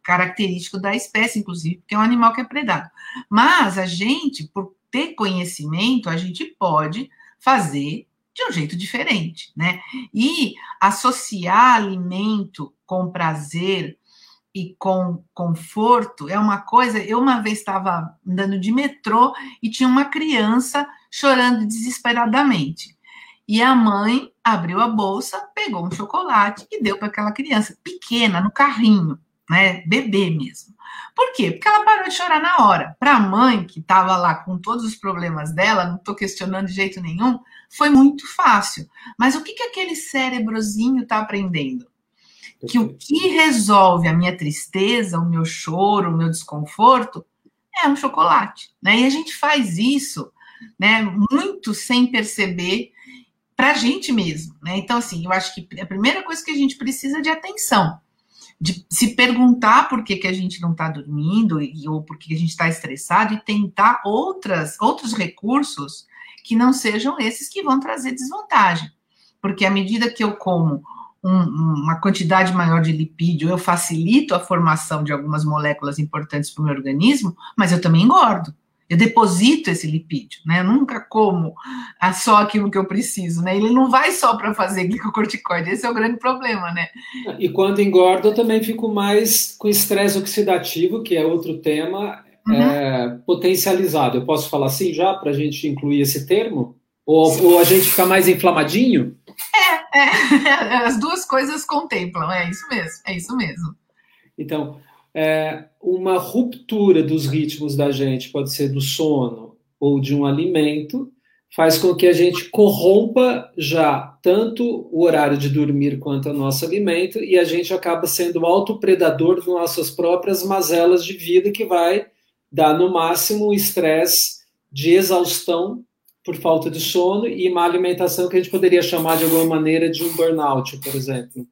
característico da espécie, inclusive, porque é um animal que é predado. Mas a gente, por ter conhecimento, a gente pode fazer de um jeito diferente, né? E associar alimento com prazer e com conforto é uma coisa. Eu uma vez estava andando de metrô e tinha uma criança chorando desesperadamente. E a mãe abriu a bolsa, pegou um chocolate e deu para aquela criança pequena no carrinho, né? Bebê mesmo. Por quê? Porque ela parou de chorar na hora. Para a mãe, que estava lá com todos os problemas dela, não estou questionando de jeito nenhum, foi muito fácil. Mas o que, que aquele cérebrozinho está aprendendo? Que o que resolve a minha tristeza, o meu choro, o meu desconforto é um chocolate. Né? E a gente faz isso né, muito sem perceber para a gente mesmo. Né? Então, assim, eu acho que a primeira coisa que a gente precisa é de atenção de se perguntar por que, que a gente não está dormindo e, ou por que a gente está estressado e tentar outras, outros recursos que não sejam esses que vão trazer desvantagem. Porque à medida que eu como um, uma quantidade maior de lipídio, eu facilito a formação de algumas moléculas importantes para o meu organismo, mas eu também engordo eu deposito esse lipídio, né? Eu nunca como só aquilo que eu preciso, né? Ele não vai só para fazer glicocorticoide, esse é o grande problema, né? E quando engordo, eu também fico mais com estresse oxidativo, que é outro tema, uhum. é, potencializado. Eu posso falar assim já para a gente incluir esse termo? Ou, ou, a gente fica mais inflamadinho? É, é, as duas coisas contemplam, é isso mesmo, é isso mesmo. Então, é, uma ruptura dos ritmos da gente, pode ser do sono ou de um alimento, faz com que a gente corrompa já tanto o horário de dormir quanto o nosso alimento e a gente acaba sendo autopredador de nossas próprias mazelas de vida que vai dar no máximo o estresse de exaustão por falta de sono e má alimentação que a gente poderia chamar de alguma maneira de um burnout, por exemplo.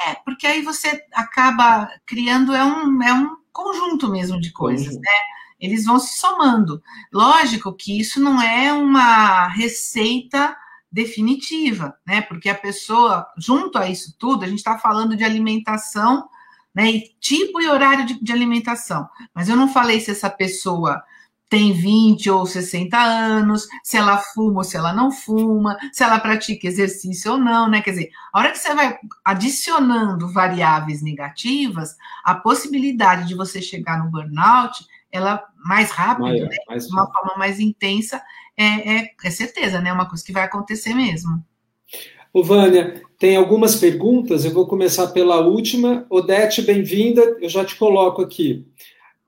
É, porque aí você acaba criando é um, é um conjunto mesmo de coisas, né? Eles vão se somando. Lógico que isso não é uma receita definitiva, né? Porque a pessoa, junto a isso tudo, a gente está falando de alimentação, né? E tipo e horário de, de alimentação. Mas eu não falei se essa pessoa tem 20 ou 60 anos, se ela fuma ou se ela não fuma, se ela pratica exercício ou não, né? Quer dizer, a hora que você vai adicionando variáveis negativas, a possibilidade de você chegar no burnout, ela mais rápido, Maior, né? mais de uma forma mais intensa, é, é, é certeza, né? É uma coisa que vai acontecer mesmo. Ô, Vânia, tem algumas perguntas, eu vou começar pela última. Odete, bem-vinda, eu já te coloco aqui.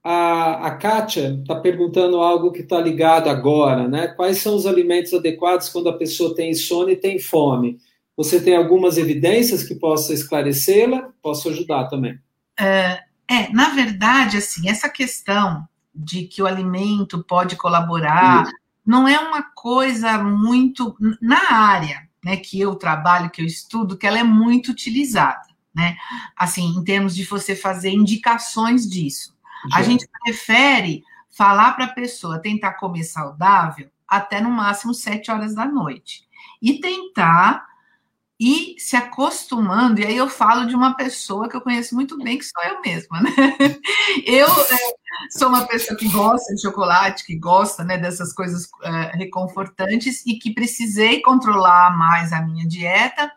A, a Kátia está perguntando algo que está ligado agora, né? Quais são os alimentos adequados quando a pessoa tem sono e tem fome? Você tem algumas evidências que possa esclarecê-la? Posso ajudar também. É, é, na verdade, assim, essa questão de que o alimento pode colaborar Isso. não é uma coisa muito na área, né, que eu trabalho, que eu estudo, que ela é muito utilizada, né? Assim, em termos de você fazer indicações disso. A gente prefere falar para a pessoa tentar comer saudável até no máximo sete horas da noite. E tentar ir se acostumando, e aí eu falo de uma pessoa que eu conheço muito bem, que sou eu mesma, né? Eu é, sou uma pessoa que gosta de chocolate, que gosta né, dessas coisas é, reconfortantes e que precisei controlar mais a minha dieta.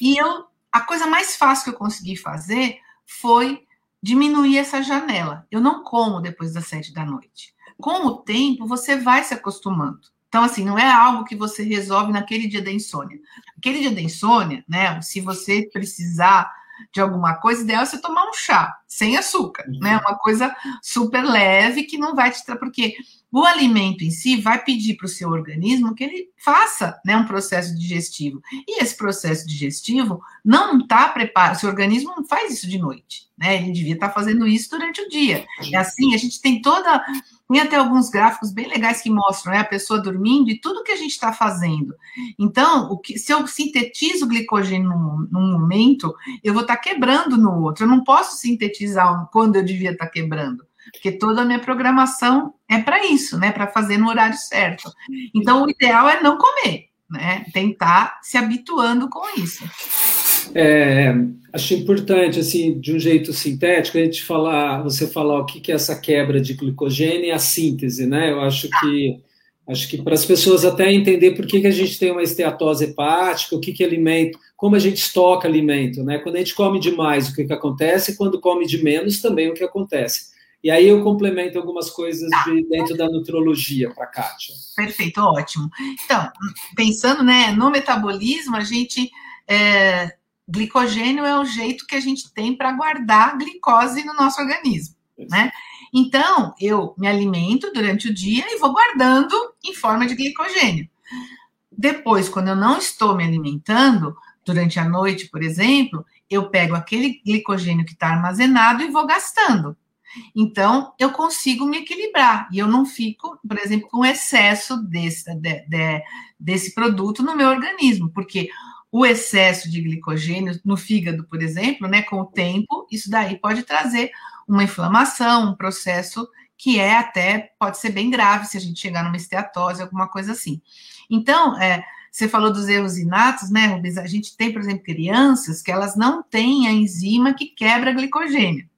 E eu, a coisa mais fácil que eu consegui fazer foi diminuir essa janela. Eu não como depois das sete da noite. Com o tempo, você vai se acostumando. Então, assim, não é algo que você resolve naquele dia da insônia. Aquele dia da insônia, né? Se você precisar de alguma coisa, ideal é você tomar um chá sem açúcar, né? Uma coisa super leve que não vai te. Porque o alimento em si vai pedir para o seu organismo que ele faça né, um processo digestivo. E esse processo digestivo não está preparado, o seu organismo não faz isso de noite, né? Ele devia estar tá fazendo isso durante o dia. É assim, a gente tem toda. Tem até alguns gráficos bem legais que mostram né, a pessoa dormindo e tudo que a gente está fazendo. Então, o que, se eu sintetizo glicogênio num, num momento, eu vou estar tá quebrando no outro. Eu não posso sintetizar quando eu devia estar tá quebrando porque toda a minha programação é para isso, né? Para fazer no horário certo. Então, o ideal é não comer, né? Tentar se habituando com isso. É, acho importante, assim, de um jeito sintético, a gente falar, você falar o que é essa quebra de glicogênio e a síntese, né? Eu acho que acho que para as pessoas até entender por que, que a gente tem uma esteatose hepática, o que, que alimento, como a gente estoca alimento, né? Quando a gente come demais, o que, que acontece? Quando come de menos, também o que acontece. E aí eu complemento algumas coisas de dentro da nutrologia para a Kátia. Perfeito, ótimo. Então, pensando né, no metabolismo, a gente. É, glicogênio é o jeito que a gente tem para guardar glicose no nosso organismo, né? Então, eu me alimento durante o dia e vou guardando em forma de glicogênio. Depois, quando eu não estou me alimentando, durante a noite, por exemplo, eu pego aquele glicogênio que está armazenado e vou gastando. Então, eu consigo me equilibrar e eu não fico, por exemplo, com excesso desse, de, de, desse produto no meu organismo, porque o excesso de glicogênio no fígado, por exemplo, né, com o tempo, isso daí pode trazer uma inflamação, um processo que é até, pode ser bem grave se a gente chegar numa esteatose, alguma coisa assim. Então, é, você falou dos erros inatos, né, Rubens? A gente tem, por exemplo, crianças que elas não têm a enzima que quebra glicogênio.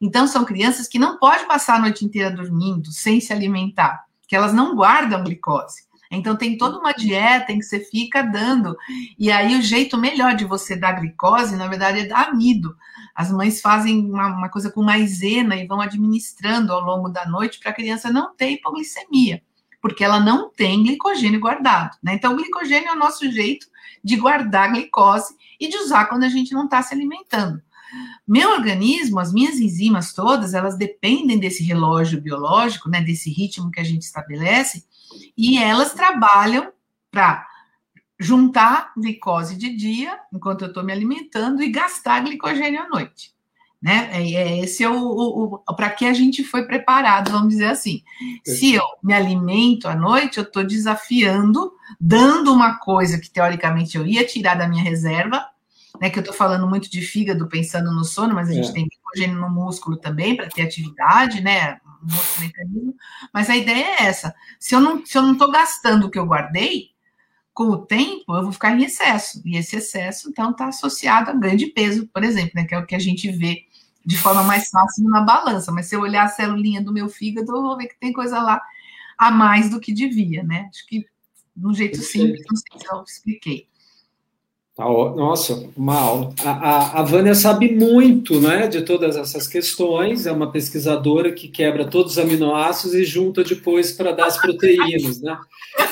Então, são crianças que não podem passar a noite inteira dormindo, sem se alimentar, que elas não guardam glicose. Então, tem toda uma dieta em que você fica dando. E aí, o jeito melhor de você dar glicose, na verdade, é dar amido. As mães fazem uma, uma coisa com maisena e vão administrando ao longo da noite para a criança não ter hipoglicemia, porque ela não tem glicogênio guardado. Né? Então, o glicogênio é o nosso jeito de guardar glicose e de usar quando a gente não está se alimentando. Meu organismo, as minhas enzimas todas, elas dependem desse relógio biológico, né, desse ritmo que a gente estabelece, e elas trabalham para juntar glicose de dia, enquanto eu estou me alimentando, e gastar glicogênio à noite. né? É, é esse é o, o, o para que a gente foi preparado, vamos dizer assim. Se eu me alimento à noite, eu estou desafiando, dando uma coisa que teoricamente eu ia tirar da minha reserva, né? Que eu estou falando muito de fígado, pensando no sono, mas a gente é. tem glicogênio no músculo também para ter atividade, né? Um outro mecanismo. Mas a ideia é essa. Se eu não se eu não estou gastando o que eu guardei, com o tempo eu vou ficar em excesso. E esse excesso, então, está associado a ganho de peso, por exemplo, né? Que é o que a gente vê de forma mais fácil na balança, mas se eu olhar a celulinha do meu fígado, eu vou ver que tem coisa lá a mais do que devia, né? Acho que de um jeito simples, não sei se eu expliquei. Tá nossa, uma aula. A, a, a, Vânia sabe muito né, de todas essas questões, é uma pesquisadora que quebra todos os aminoácidos e junta depois para dar as proteínas. Né?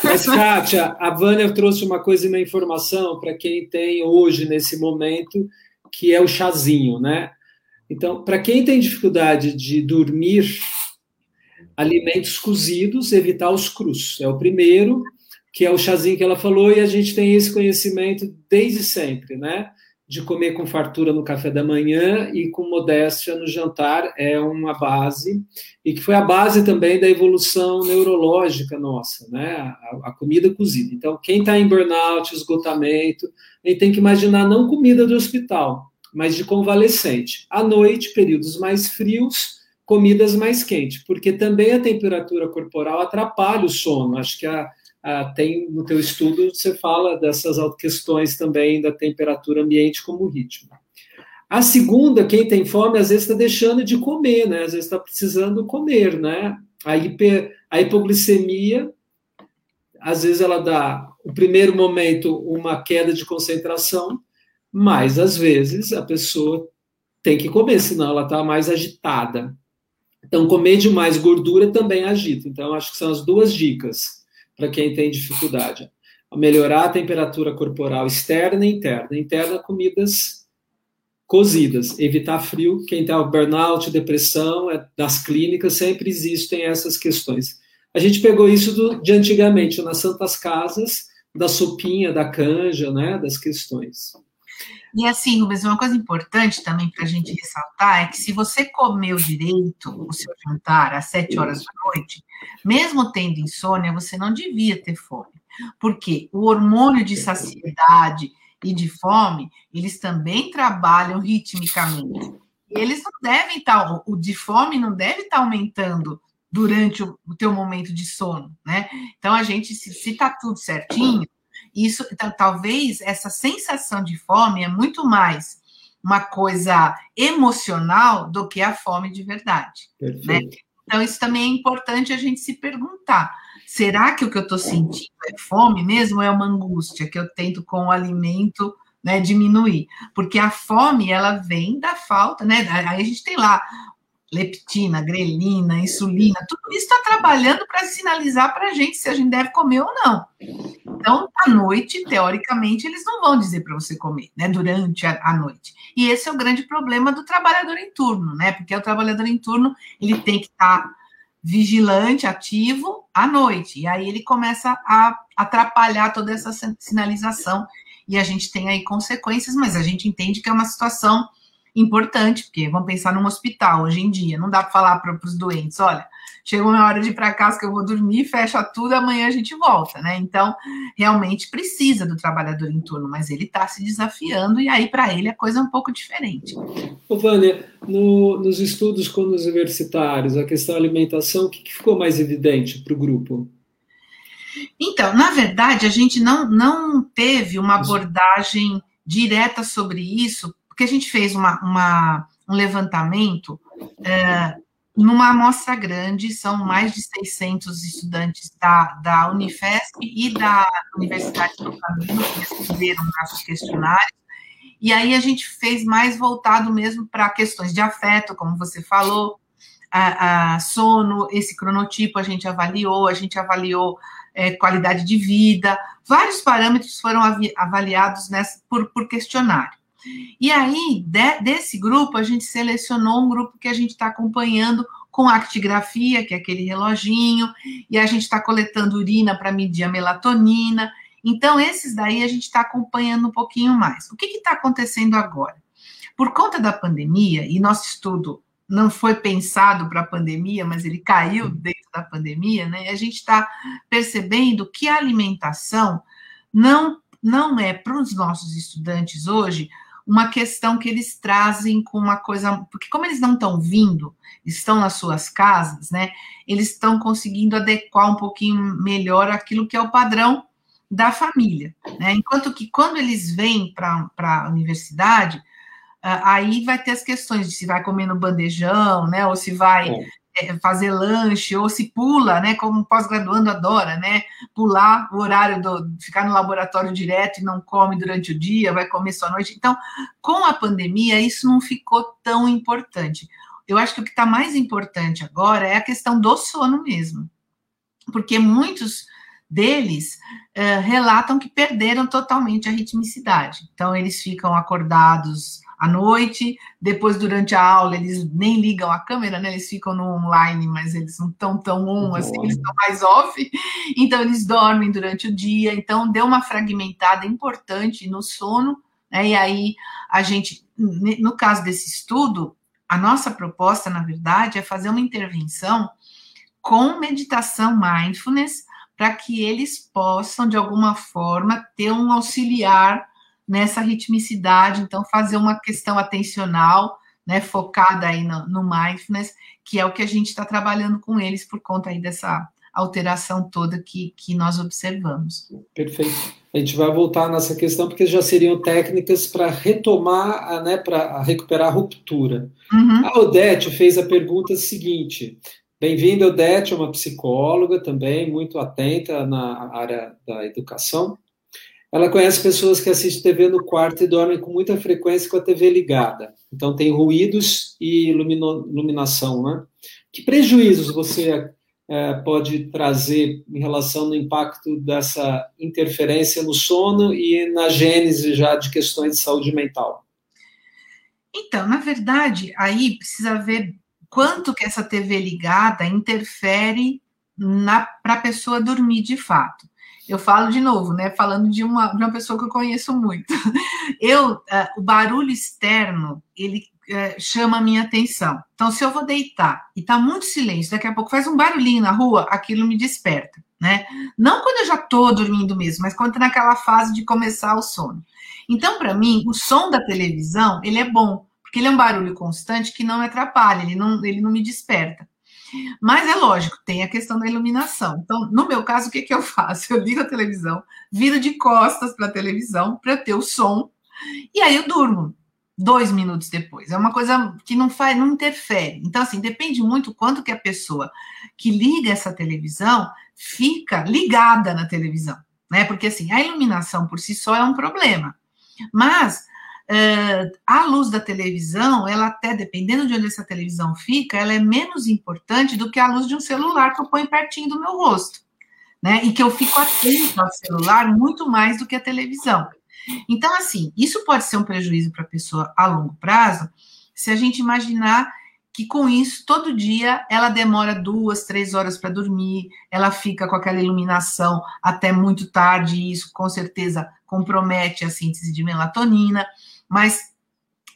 Mas, Kátia, a Vânia trouxe uma coisa e uma informação para quem tem hoje, nesse momento, que é o chazinho. Né? Então, para quem tem dificuldade de dormir, alimentos cozidos, evitar os crus. É o primeiro, que é o chazinho que ela falou, e a gente tem esse conhecimento desde sempre, né? De comer com fartura no café da manhã e com modéstia no jantar é uma base, e que foi a base também da evolução neurológica nossa, né? A, a comida cozida. Então, quem está em burnout, esgotamento, gente tem que imaginar não comida do hospital, mas de convalescente. À noite, períodos mais frios, comidas mais quentes, porque também a temperatura corporal atrapalha o sono. Acho que a, a, tem no teu estudo você fala dessas questões também da temperatura ambiente como ritmo. A segunda, quem tem fome, às vezes está deixando de comer, né? Às vezes está precisando comer, né? A, hiper, a hipoglicemia, às vezes ela dá, no primeiro momento, uma queda de concentração, mas às vezes a pessoa tem que comer, senão ela está mais agitada. Então, comer demais gordura também agita. Então, acho que são as duas dicas para quem tem dificuldade. Melhorar a temperatura corporal externa e interna. Interna, comidas cozidas. Evitar frio. Quem tem burnout, depressão, é, das clínicas, sempre existem essas questões. A gente pegou isso do, de antigamente, nas santas casas, da sopinha, da canja, né, das questões. E assim, Rubens, uma coisa importante também para a gente ressaltar é que se você comeu direito o seu jantar às sete horas da noite, mesmo tendo insônia, você não devia ter fome. Porque o hormônio de saciedade e de fome, eles também trabalham ritmicamente. E eles não devem estar, tá, o de fome não deve estar tá aumentando durante o, o teu momento de sono, né? Então a gente, se está tudo certinho, isso, então, talvez essa sensação de fome é muito mais uma coisa emocional do que a fome de verdade. Né? Então, isso também é importante a gente se perguntar. Será que o que eu estou sentindo é fome mesmo ou é uma angústia que eu tento com o alimento né, diminuir? Porque a fome, ela vem da falta, né? Aí a gente tem lá leptina, grelina, insulina, tudo isso está trabalhando para sinalizar para a gente se a gente deve comer ou não. Então, à noite, teoricamente, eles não vão dizer para você comer, né, durante a, a, noite. E esse é o grande problema do trabalhador em turno, né, porque o trabalhador em turno, ele tem que estar tá vigilante, ativo à noite, e aí ele começa a atrapalhar toda essa sinalização, e a gente tem aí consequências, mas a gente entende que é uma situação importante, porque vamos pensar num hospital hoje em dia, não dá para falar para os doentes, olha, chegou minha hora de ir para casa que eu vou dormir, fecha tudo, amanhã a gente volta, né? Então, realmente precisa do trabalhador em turno, mas ele está se desafiando e aí para ele a coisa é um pouco diferente. Ô, Vânia, no, nos estudos com os universitários, a questão da alimentação, o que, que ficou mais evidente para o grupo? Então, na verdade, a gente não, não teve uma abordagem direta sobre isso, porque a gente fez uma, uma um levantamento é, numa amostra grande, são mais de 600 estudantes da, da Unifesp e da Universidade do Caminho que responderam nossos questionários, e aí a gente fez mais voltado mesmo para questões de afeto, como você falou, a, a, sono, esse cronotipo a gente avaliou, a gente avaliou é, qualidade de vida, vários parâmetros foram avaliados nessa, por, por questionário. E aí, de, desse grupo, a gente selecionou um grupo que a gente está acompanhando com actigrafia, que é aquele reloginho, e a gente está coletando urina para medir a melatonina. Então, esses daí a gente está acompanhando um pouquinho mais. O que está acontecendo agora? Por conta da pandemia, e nosso estudo não foi pensado para a pandemia, mas ele caiu dentro da pandemia, né? A gente está percebendo que a alimentação não, não é para os nossos estudantes hoje uma questão que eles trazem com uma coisa, porque como eles não estão vindo, estão nas suas casas, né? Eles estão conseguindo adequar um pouquinho melhor aquilo que é o padrão da família, né? Enquanto que quando eles vêm para a universidade, ah, aí vai ter as questões de se vai comer no bandejão, né? Ou se vai fazer lanche, ou se pula, né? Como pós-graduando adora, né? Pular o horário do ficar no laboratório direto e não come durante o dia, vai comer só à noite. Então, com a pandemia, isso não ficou tão importante. Eu acho que o que está mais importante agora é a questão do sono mesmo, porque muitos deles uh, relatam que perderam totalmente a ritmicidade. Então, eles ficam acordados à noite, depois durante a aula eles nem ligam a câmera, né? Eles ficam no online, mas eles não estão tão on, assim, eles estão mais off, então eles dormem durante o dia, então deu uma fragmentada importante no sono, né? E aí a gente, no caso desse estudo, a nossa proposta, na verdade, é fazer uma intervenção com meditação mindfulness para que eles possam, de alguma forma, ter um auxiliar nessa ritmicidade, então fazer uma questão atencional, né, focada aí no, no mindfulness, que é o que a gente está trabalhando com eles por conta aí dessa alteração toda que, que nós observamos. Perfeito. A gente vai voltar nessa questão, porque já seriam técnicas para retomar, né, para recuperar a ruptura. Uhum. A Odete fez a pergunta seguinte: Bem-vinda, Odete, é uma psicóloga também, muito atenta na área da educação. Ela conhece pessoas que assistem TV no quarto e dormem com muita frequência com a TV ligada. Então, tem ruídos e iluminação, né? Que prejuízos você é, pode trazer em relação ao impacto dessa interferência no sono e na gênese já de questões de saúde mental? Então, na verdade, aí precisa ver quanto que essa TV ligada interfere para a pessoa dormir de fato. Eu falo de novo, né? Falando de uma, de uma pessoa que eu conheço muito. Eu, uh, o barulho externo, ele uh, chama a minha atenção. Então, se eu vou deitar e tá muito silêncio, daqui a pouco faz um barulhinho na rua, aquilo me desperta, né? Não quando eu já tô dormindo mesmo, mas quando tá naquela fase de começar o sono. Então, para mim, o som da televisão, ele é bom, porque ele é um barulho constante que não me atrapalha, ele não, ele não me desperta. Mas é lógico, tem a questão da iluminação. Então, no meu caso, o que, que eu faço? Eu ligo a televisão, viro de costas para a televisão para ter o som, e aí eu durmo dois minutos depois. É uma coisa que não faz, não interfere. Então, assim, depende muito quanto que a pessoa que liga essa televisão fica ligada na televisão, né? Porque assim, a iluminação por si só é um problema. Mas A luz da televisão, ela até, dependendo de onde essa televisão fica, ela é menos importante do que a luz de um celular que eu ponho pertinho do meu rosto, né? E que eu fico atento ao celular muito mais do que a televisão. Então, assim, isso pode ser um prejuízo para a pessoa a longo prazo, se a gente imaginar que com isso, todo dia, ela demora duas, três horas para dormir, ela fica com aquela iluminação até muito tarde, e isso com certeza compromete a síntese de melatonina mas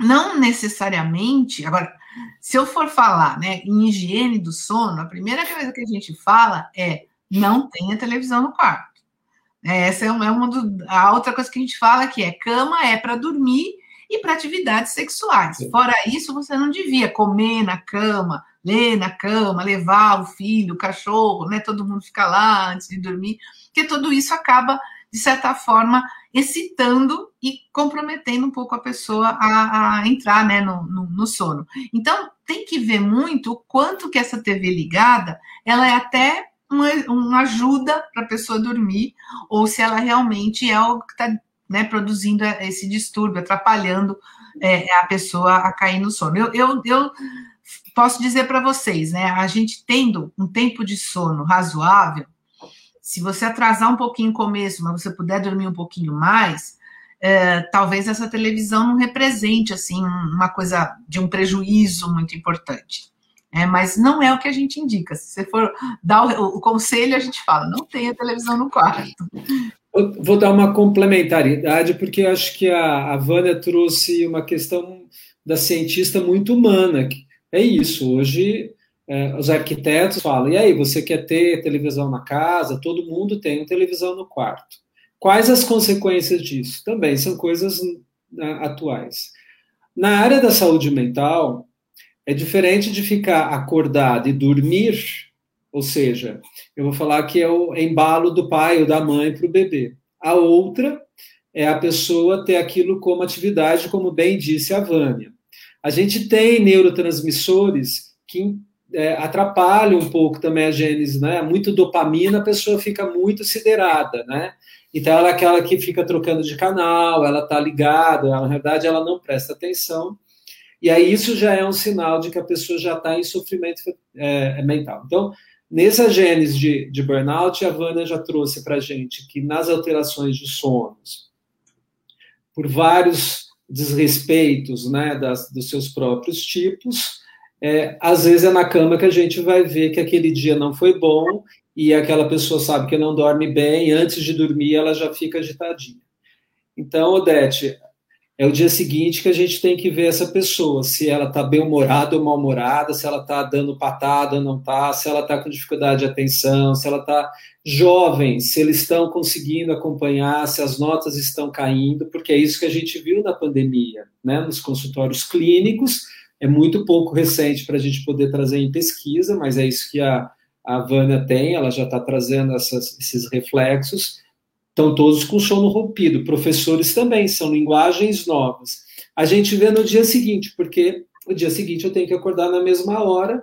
não necessariamente. Agora, se eu for falar né, em higiene do sono, a primeira coisa que a gente fala é não tenha televisão no quarto. É, essa é uma, é uma do, a outra coisa que a gente fala que é cama é para dormir e para atividades sexuais. Fora isso, você não devia comer na cama, ler na cama, levar o filho, o cachorro, né? Todo mundo fica lá antes de dormir, porque tudo isso acaba, de certa forma, excitando e comprometendo um pouco a pessoa a, a entrar né, no, no, no, sono. Então, tem que ver muito o quanto que essa TV ligada, ela é até uma, uma ajuda para a pessoa dormir, ou se ela realmente é algo que está né, produzindo esse distúrbio, atrapalhando é, a pessoa a cair no sono. Eu, eu, eu posso dizer para vocês, né, a gente tendo um tempo de sono razoável, se você atrasar um pouquinho o começo, mas você puder dormir um pouquinho mais, é, talvez essa televisão não represente assim uma coisa de um prejuízo muito importante. É, mas não é o que a gente indica. Se você for dar o, o conselho, a gente fala, não tenha televisão no quarto. Vou dar uma complementaridade, porque acho que a, a Vânia trouxe uma questão da cientista muito humana. É isso, hoje é, os arquitetos falam, e aí, você quer ter televisão na casa? Todo mundo tem televisão no quarto. Quais as consequências disso? Também são coisas né, atuais. Na área da saúde mental, é diferente de ficar acordado e dormir, ou seja, eu vou falar que é o embalo do pai ou da mãe para o bebê. A outra é a pessoa ter aquilo como atividade, como bem disse a Vânia. A gente tem neurotransmissores que é, atrapalham um pouco também a gênese, né? Muito dopamina, a pessoa fica muito siderada, né? Então, ela é aquela que fica trocando de canal, ela está ligada, ela, na verdade, ela não presta atenção. E aí, isso já é um sinal de que a pessoa já está em sofrimento é, mental. Então, nessa gênese de, de burnout, a Vânia já trouxe para gente que nas alterações de sonos, por vários desrespeitos né, das, dos seus próprios tipos, é, às vezes é na cama que a gente vai ver que aquele dia não foi bom e aquela pessoa sabe que não dorme bem, antes de dormir ela já fica agitadinha. Então, Odete, é o dia seguinte que a gente tem que ver essa pessoa, se ela está bem-humorada ou mal-humorada, se ela está dando patada ou não está, se ela está com dificuldade de atenção, se ela está jovem, se eles estão conseguindo acompanhar, se as notas estão caindo, porque é isso que a gente viu na pandemia, né? nos consultórios clínicos, é muito pouco recente para a gente poder trazer em pesquisa, mas é isso que a, a Vânia tem, ela já está trazendo essas, esses reflexos, estão todos com sono rompido. Professores também, são linguagens novas. A gente vê no dia seguinte, porque o dia seguinte eu tenho que acordar na mesma hora,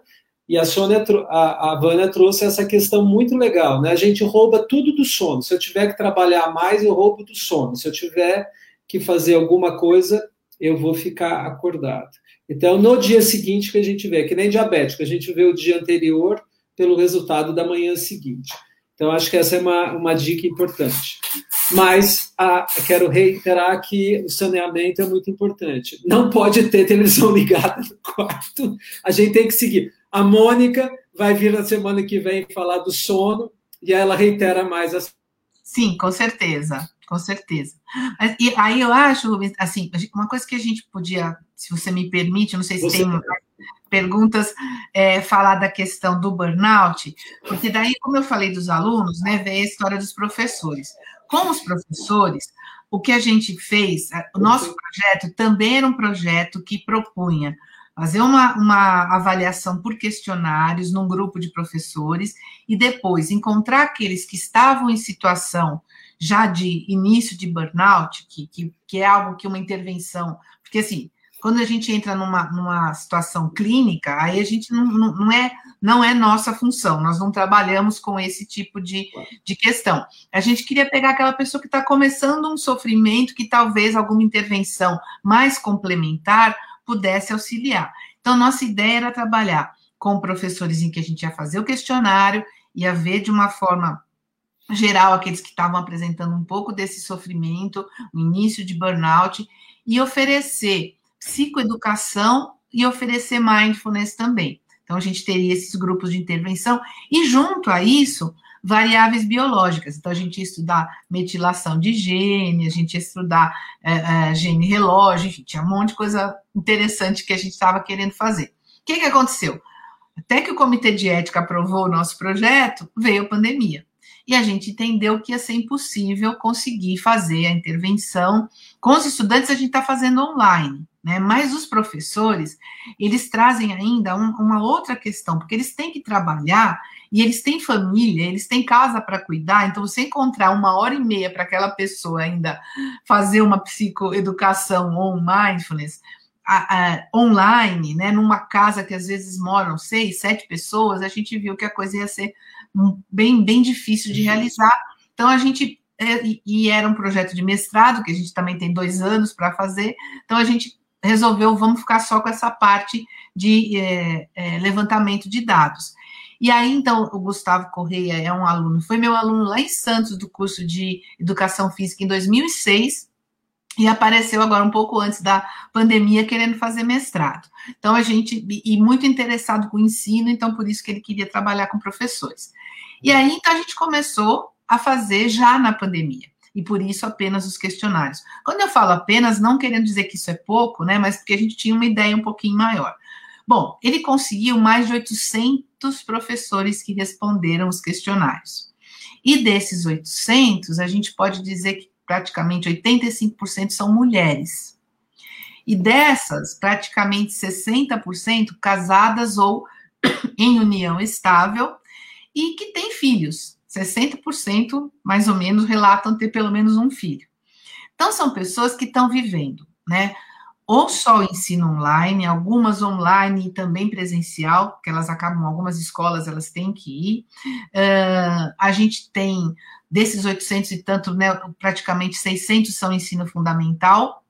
e a, Sônia, a, a Vânia trouxe essa questão muito legal, né? A gente rouba tudo do sono. Se eu tiver que trabalhar mais, eu roubo do sono. Se eu tiver que fazer alguma coisa, eu vou ficar acordado. Então, no dia seguinte que a gente vê, que nem diabético, a gente vê o dia anterior pelo resultado da manhã seguinte. Então, acho que essa é uma, uma dica importante. Mas a, quero reiterar que o saneamento é muito importante. Não pode ter televisão ligada no quarto. A gente tem que seguir. A Mônica vai vir na semana que vem falar do sono e ela reitera mais as. Sim, com certeza, com certeza. E aí eu acho, assim, uma coisa que a gente podia, se você me permite, não sei se você tem perguntas, é, falar da questão do burnout, porque daí, como eu falei dos alunos, né, vem a história dos professores. Com os professores, o que a gente fez, o nosso projeto também era um projeto que propunha fazer uma, uma avaliação por questionários num grupo de professores e depois encontrar aqueles que estavam em situação já de início de burnout, que, que, que é algo que uma intervenção, porque assim, quando a gente entra numa, numa situação clínica, aí a gente não, não, não, é, não é nossa função, nós não trabalhamos com esse tipo de, de questão. A gente queria pegar aquela pessoa que está começando um sofrimento, que talvez alguma intervenção mais complementar pudesse auxiliar. Então, nossa ideia era trabalhar com professores em que a gente ia fazer o questionário, ia ver de uma forma geral aqueles que estavam apresentando um pouco desse sofrimento, o início de burnout, e oferecer psicoeducação e oferecer mindfulness também. Então, a gente teria esses grupos de intervenção, e junto a isso, variáveis biológicas. Então, a gente ia estudar metilação de gene, a gente ia estudar é, é, gene relógio, enfim, tinha um monte de coisa interessante que a gente estava querendo fazer. O que, que aconteceu? Até que o Comitê de Ética aprovou o nosso projeto, veio a pandemia e a gente entendeu que ia ser impossível conseguir fazer a intervenção. Com os estudantes, a gente está fazendo online, né? Mas os professores, eles trazem ainda um, uma outra questão, porque eles têm que trabalhar e eles têm família, eles têm casa para cuidar, então você encontrar uma hora e meia para aquela pessoa ainda fazer uma psicoeducação ou mindfulness a, a, online, né, numa casa que às vezes moram seis, sete pessoas, a gente viu que a coisa ia ser bem, bem difícil de realizar. Então, a gente. É, e era um projeto de mestrado, que a gente também tem dois anos para fazer, então a gente resolveu, vamos ficar só com essa parte de é, é, levantamento de dados. E aí, então, o Gustavo Correia é um aluno, foi meu aluno lá em Santos, do curso de Educação Física em 2006, e apareceu agora um pouco antes da pandemia querendo fazer mestrado. Então a gente e muito interessado com o ensino, então por isso que ele queria trabalhar com professores. E aí então a gente começou a fazer já na pandemia. e por isso apenas os questionários. Quando eu falo apenas, não querendo dizer que isso é pouco, né, mas porque a gente tinha uma ideia um pouquinho maior. Bom, ele conseguiu mais de 800 professores que responderam os questionários. E desses 800, a gente pode dizer que praticamente 85% são mulheres. E dessas, praticamente 60% casadas ou em união estável e que têm filhos. 60% mais ou menos relatam ter pelo menos um filho. Então são pessoas que estão vivendo, né? Ou só o ensino online, algumas online e também presencial, que elas acabam, algumas escolas elas têm que ir. Uh, a gente tem, desses 800 e tanto, né, praticamente 600 são ensino fundamental,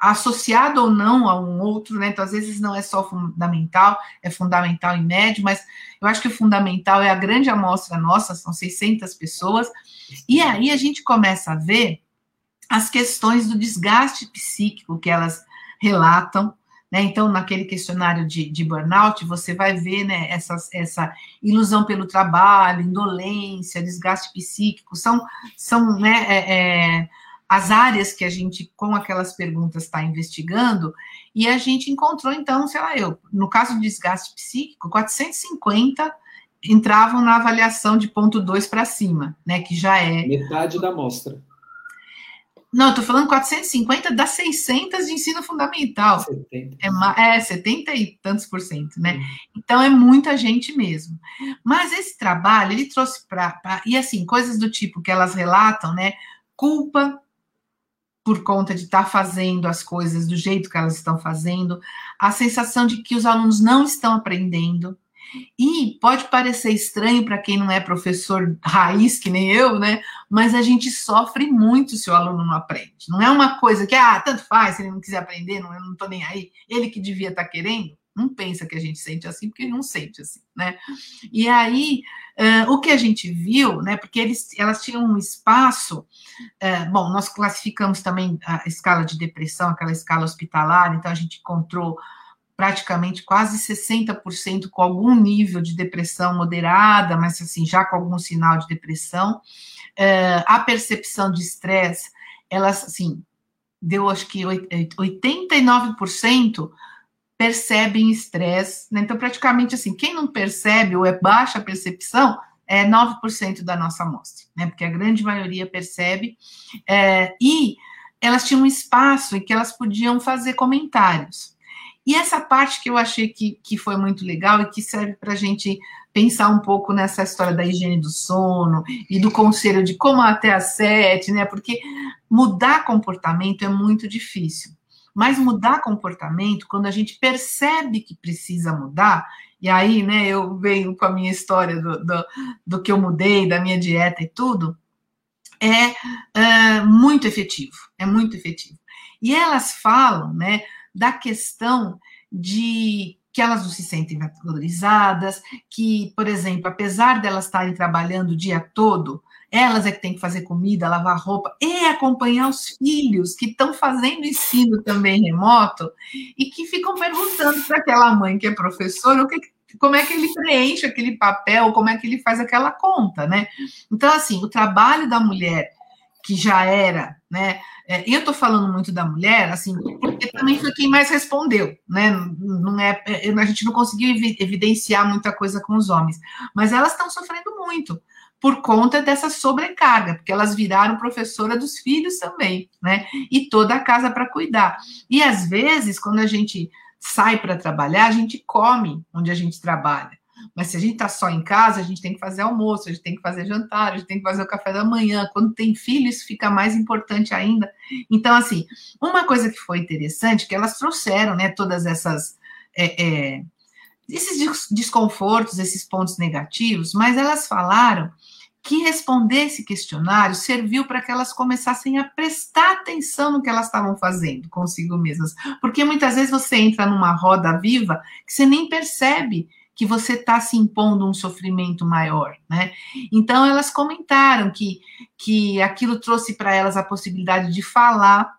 associado ou não a um outro, né? Então, às vezes não é só fundamental, é fundamental e médio, mas eu acho que o fundamental é a grande amostra nossa, são 600 pessoas, e aí a gente começa a ver as questões do desgaste psíquico que elas relatam, né? Então, naquele questionário de, de burnout, você vai ver né, essa, essa ilusão pelo trabalho, indolência, desgaste psíquico, são, são né, é, é, as áreas que a gente, com aquelas perguntas, está investigando, e a gente encontrou, então, sei lá, eu, no caso de desgaste psíquico, 450 entravam na avaliação de ponto 2 para cima, né, que já é... Metade da amostra. Não, eu tô falando 450 das 600 de ensino fundamental. 70. É, é 70 e tantos por cento, né? Então é muita gente mesmo. Mas esse trabalho, ele trouxe para. E assim, coisas do tipo que elas relatam, né? Culpa por conta de estar tá fazendo as coisas do jeito que elas estão fazendo, a sensação de que os alunos não estão aprendendo. E pode parecer estranho para quem não é professor raiz, que nem eu, né? Mas a gente sofre muito se o aluno não aprende. Não é uma coisa que, ah, tanto faz, se ele não quiser aprender, não, eu não estou nem aí, ele que devia estar tá querendo. Não pensa que a gente sente assim, porque não sente assim, né? E aí, uh, o que a gente viu, né? Porque eles, elas tinham um espaço. Uh, bom, nós classificamos também a escala de depressão, aquela escala hospitalar, então a gente encontrou praticamente quase 60% com algum nível de depressão moderada, mas assim, já com algum sinal de depressão. Uh, a percepção de estresse, elas, assim, deu acho que 89% percebem estresse, né? Então, praticamente assim, quem não percebe ou é baixa percepção é 9% da nossa amostra, né? Porque a grande maioria percebe, é, e elas tinham um espaço em que elas podiam fazer comentários. E essa parte que eu achei que, que foi muito legal e que serve para a gente pensar um pouco nessa história da higiene do sono e do conselho de como até às sete, né? Porque mudar comportamento é muito difícil. Mas mudar comportamento, quando a gente percebe que precisa mudar, e aí, né, eu venho com a minha história do, do, do que eu mudei, da minha dieta e tudo, é, é muito efetivo, é muito efetivo. E elas falam, né, da questão de que elas não se sentem valorizadas, que, por exemplo, apesar delas estarem trabalhando o dia todo, elas é que têm que fazer comida, lavar roupa e acompanhar os filhos que estão fazendo ensino também remoto e que ficam perguntando para aquela mãe que é professora o que, como é que ele preenche aquele papel, como é que ele faz aquela conta, né? Então, assim, o trabalho da mulher que já era, né? É, eu estou falando muito da mulher, assim, porque também foi quem mais respondeu, né? Não é, é a gente não conseguiu evidenciar muita coisa com os homens, mas elas estão sofrendo muito por conta dessa sobrecarga, porque elas viraram professora dos filhos também, né? E toda a casa para cuidar. E às vezes, quando a gente sai para trabalhar, a gente come onde a gente trabalha. Mas se a gente está só em casa, a gente tem que fazer almoço, a gente tem que fazer jantar, a gente tem que fazer o café da manhã. Quando tem filho, isso fica mais importante ainda. Então, assim, uma coisa que foi interessante, que elas trouxeram, né, todas essas. É, é, esses desconfortos, esses pontos negativos, mas elas falaram que responder esse questionário serviu para que elas começassem a prestar atenção no que elas estavam fazendo consigo mesmas. Porque muitas vezes você entra numa roda viva que você nem percebe que você está se impondo um sofrimento maior, né? Então elas comentaram que, que aquilo trouxe para elas a possibilidade de falar,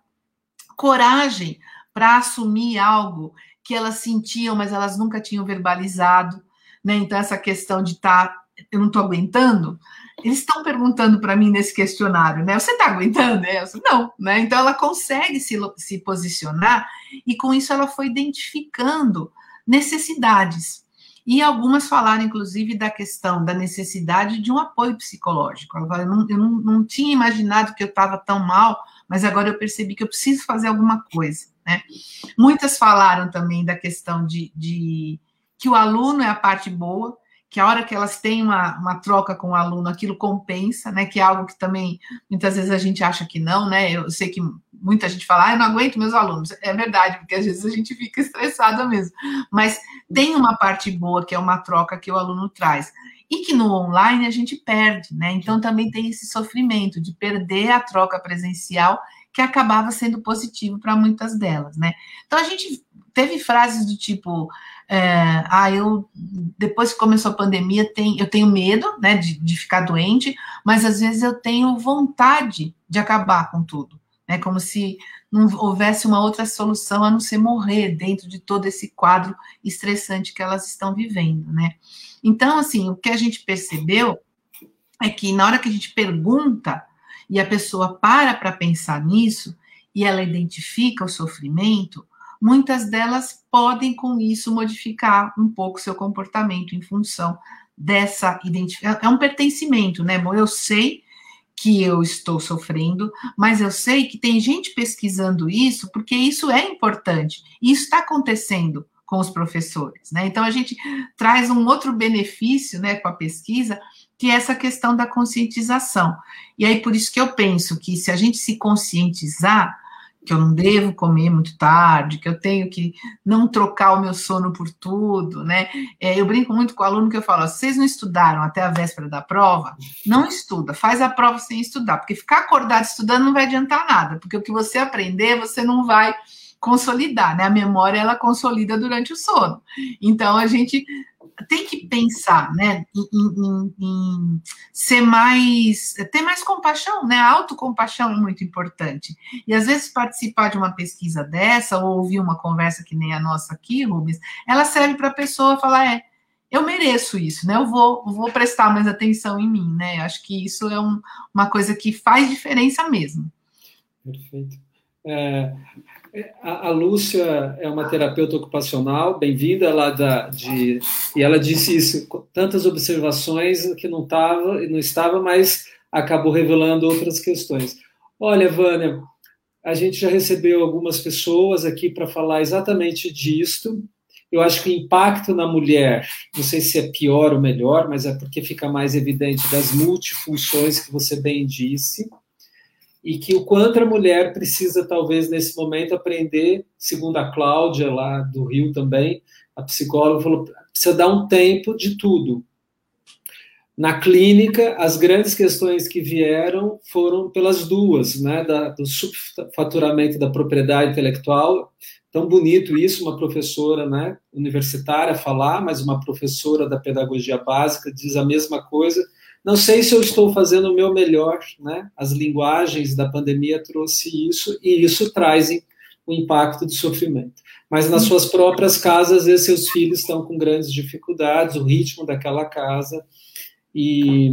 coragem para assumir algo que elas sentiam, mas elas nunca tinham verbalizado, né? Então essa questão de estar tá eu não estou aguentando, eles estão perguntando para mim nesse questionário, né? Você está aguentando? Eu, não, né? Então ela consegue se, se posicionar e com isso ela foi identificando necessidades. E algumas falaram, inclusive, da questão da necessidade de um apoio psicológico. Eu não, eu não, não tinha imaginado que eu estava tão mal, mas agora eu percebi que eu preciso fazer alguma coisa. Né? Muitas falaram também da questão de, de que o aluno é a parte boa, que a hora que elas têm uma, uma troca com o aluno, aquilo compensa, né? Que é algo que também muitas vezes a gente acha que não, né? Eu sei que muita gente fala, ah, eu não aguento meus alunos. É verdade, porque às vezes a gente fica estressada mesmo. Mas tem uma parte boa, que é uma troca que o aluno traz. E que no online a gente perde, né? Então também tem esse sofrimento de perder a troca presencial que acabava sendo positivo para muitas delas, né? Então a gente teve frases do tipo, é, ah, eu depois que começou a pandemia, tem, eu tenho medo, né, de, de ficar doente, mas às vezes eu tenho vontade de acabar com tudo, né? Como se não houvesse uma outra solução a não ser morrer dentro de todo esse quadro estressante que elas estão vivendo, né? Então, assim, o que a gente percebeu é que na hora que a gente pergunta e a pessoa para para pensar nisso e ela identifica o sofrimento, muitas delas podem com isso modificar um pouco seu comportamento em função dessa identificação. É um pertencimento, né? Bom, eu sei que eu estou sofrendo, mas eu sei que tem gente pesquisando isso, porque isso é importante. Isso está acontecendo com os professores, né? Então a gente traz um outro benefício, né, com a pesquisa, que é essa questão da conscientização. E aí, por isso que eu penso que se a gente se conscientizar, que eu não devo comer muito tarde, que eu tenho que não trocar o meu sono por tudo, né? É, eu brinco muito com o aluno que eu falo: vocês não estudaram até a véspera da prova? Não estuda, faz a prova sem estudar, porque ficar acordado estudando não vai adiantar nada, porque o que você aprender, você não vai consolidar, né? A memória ela consolida durante o sono. Então a gente tem que pensar, né, em, em, em, ser mais, ter mais compaixão, né, a autocompaixão é muito importante, e às vezes participar de uma pesquisa dessa, ou ouvir uma conversa que nem a nossa aqui, Rubens, ela serve para a pessoa falar, é, eu mereço isso, né, eu vou, vou prestar mais atenção em mim, né, acho que isso é um, uma coisa que faz diferença mesmo. Perfeito. É, a, a Lúcia é uma terapeuta ocupacional, bem-vinda lá da, de, e ela disse isso, tantas observações que não estava, não estava, mas acabou revelando outras questões. Olha, Vânia, a gente já recebeu algumas pessoas aqui para falar exatamente disto. Eu acho que o impacto na mulher, não sei se é pior ou melhor, mas é porque fica mais evidente das multifunções que você bem disse e que o quanto a mulher precisa, talvez, nesse momento, aprender, segundo a Cláudia, lá do Rio também, a psicóloga falou, precisa dar um tempo de tudo. Na clínica, as grandes questões que vieram foram pelas duas, né, da, do subfaturamento da propriedade intelectual, tão bonito isso, uma professora né, universitária falar, mas uma professora da pedagogia básica diz a mesma coisa, não sei se eu estou fazendo o meu melhor, né? As linguagens da pandemia trouxe isso e isso traz o impacto de sofrimento. Mas nas suas próprias casas, vezes seus filhos estão com grandes dificuldades, o ritmo daquela casa e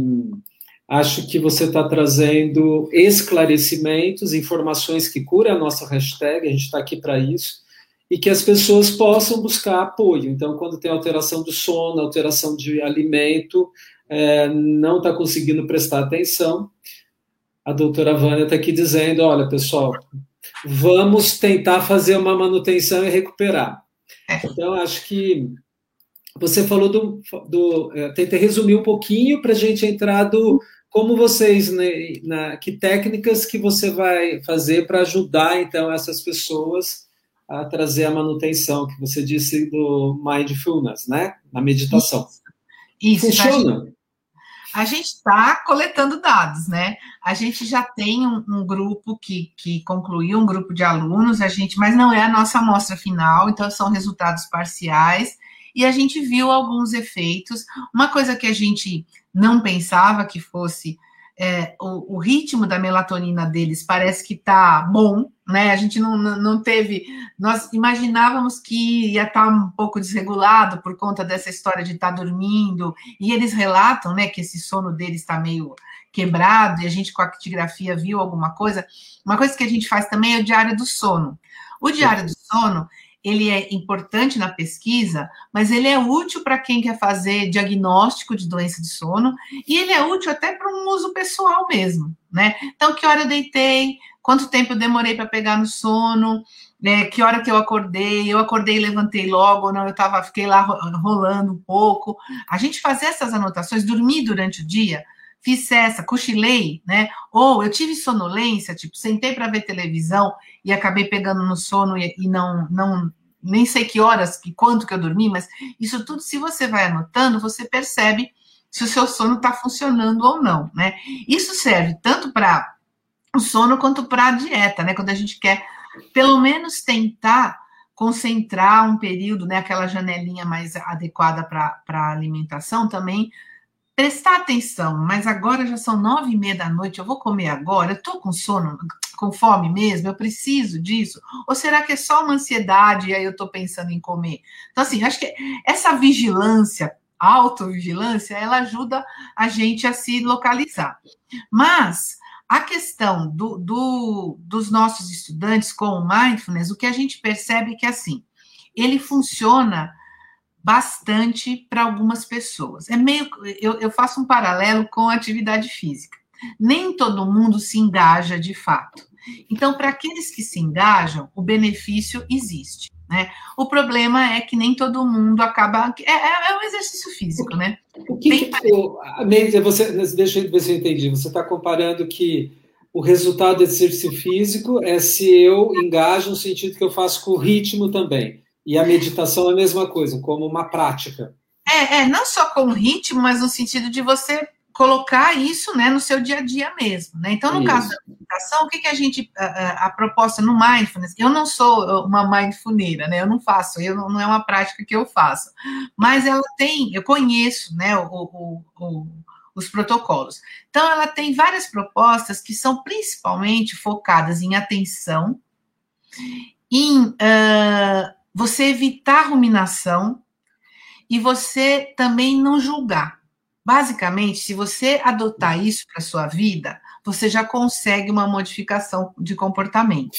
acho que você está trazendo esclarecimentos, informações que curam a nossa hashtag, a gente está aqui para isso, e que as pessoas possam buscar apoio. Então, quando tem alteração do sono, alteração de alimento, é, não está conseguindo prestar atenção, a doutora Vânia está aqui dizendo: olha, pessoal, vamos tentar fazer uma manutenção e recuperar. É. Então, acho que você falou do. do é, tentei resumir um pouquinho para a gente entrar do. Como vocês, né, na, que técnicas que você vai fazer para ajudar, então, essas pessoas a trazer a manutenção, que você disse do mindfulness, né? Na meditação. Isso. Funciona? A gente está coletando dados, né? A gente já tem um, um, grupo que, que concluiu, um grupo de alunos, a gente, mas não é a nossa amostra final, então são resultados parciais, e a gente viu alguns efeitos. Uma coisa que a gente não pensava que fosse é, o, o, ritmo da melatonina deles parece que está bom, né? A gente não, não teve. Nós imaginávamos que ia estar tá um pouco desregulado por conta dessa história de estar tá dormindo, e eles relatam, né, que esse sono deles está meio quebrado, e a gente com a actigrafia viu alguma coisa. Uma coisa que a gente faz também é o diário do sono. O diário do sono, ele é importante na pesquisa, mas ele é útil para quem quer fazer diagnóstico de doença de sono e ele é útil até para um uso pessoal mesmo, né? Então, que hora eu deitei, quanto tempo eu demorei para pegar no sono, né? Que hora que eu acordei, eu acordei e levantei logo, ou não, eu tava, fiquei lá rolando um pouco. A gente fazer essas anotações, dormir durante o dia, fiz essa, cochilei, né? Ou eu tive sonolência, tipo, sentei para ver televisão e acabei pegando no sono e, e, não, não, nem sei que horas, que quanto que eu dormi, mas isso tudo, se você vai anotando, você percebe se o seu sono está funcionando ou não, né? Isso serve tanto para o sono quanto para a dieta, né? Quando a gente quer, pelo menos, tentar concentrar um período, né? Aquela janelinha mais adequada para a alimentação também prestar atenção, mas agora já são nove e meia da noite, eu vou comer agora, eu tô com sono, com fome mesmo, eu preciso disso? Ou será que é só uma ansiedade e aí eu tô pensando em comer? Então, assim, acho que essa vigilância, autovigilância, ela ajuda a gente a se localizar. Mas a questão do, do, dos nossos estudantes com o mindfulness, o que a gente percebe é que, assim, ele funciona bastante para algumas pessoas. É meio, eu, eu faço um paralelo com a atividade física. Nem todo mundo se engaja de fato. Então, para aqueles que se engajam, o benefício existe. Né? O problema é que nem todo mundo acaba. É, é, é um exercício físico, né? O que, Bem que eu, você, deixa eu ver se eu entendi. Você está comparando que o resultado do exercício físico é se eu engajo no sentido que eu faço com o ritmo também. E a meditação é a mesma coisa, como uma prática. É, é não só com ritmo, mas no sentido de você colocar isso né, no seu dia a dia mesmo. Né? Então, no isso. caso da meditação, o que, que a gente. A, a, proposta no mindfulness, eu não sou uma mindfulneira, né? Eu não faço, eu não, não, é uma prática que eu faço. Mas ela tem, eu conheço né, o, o, o, os protocolos. Então, ela tem várias propostas que são principalmente focadas em atenção, em. Uh, você evitar ruminação e você também não julgar. Basicamente, se você adotar isso para sua vida, você já consegue uma modificação de comportamento.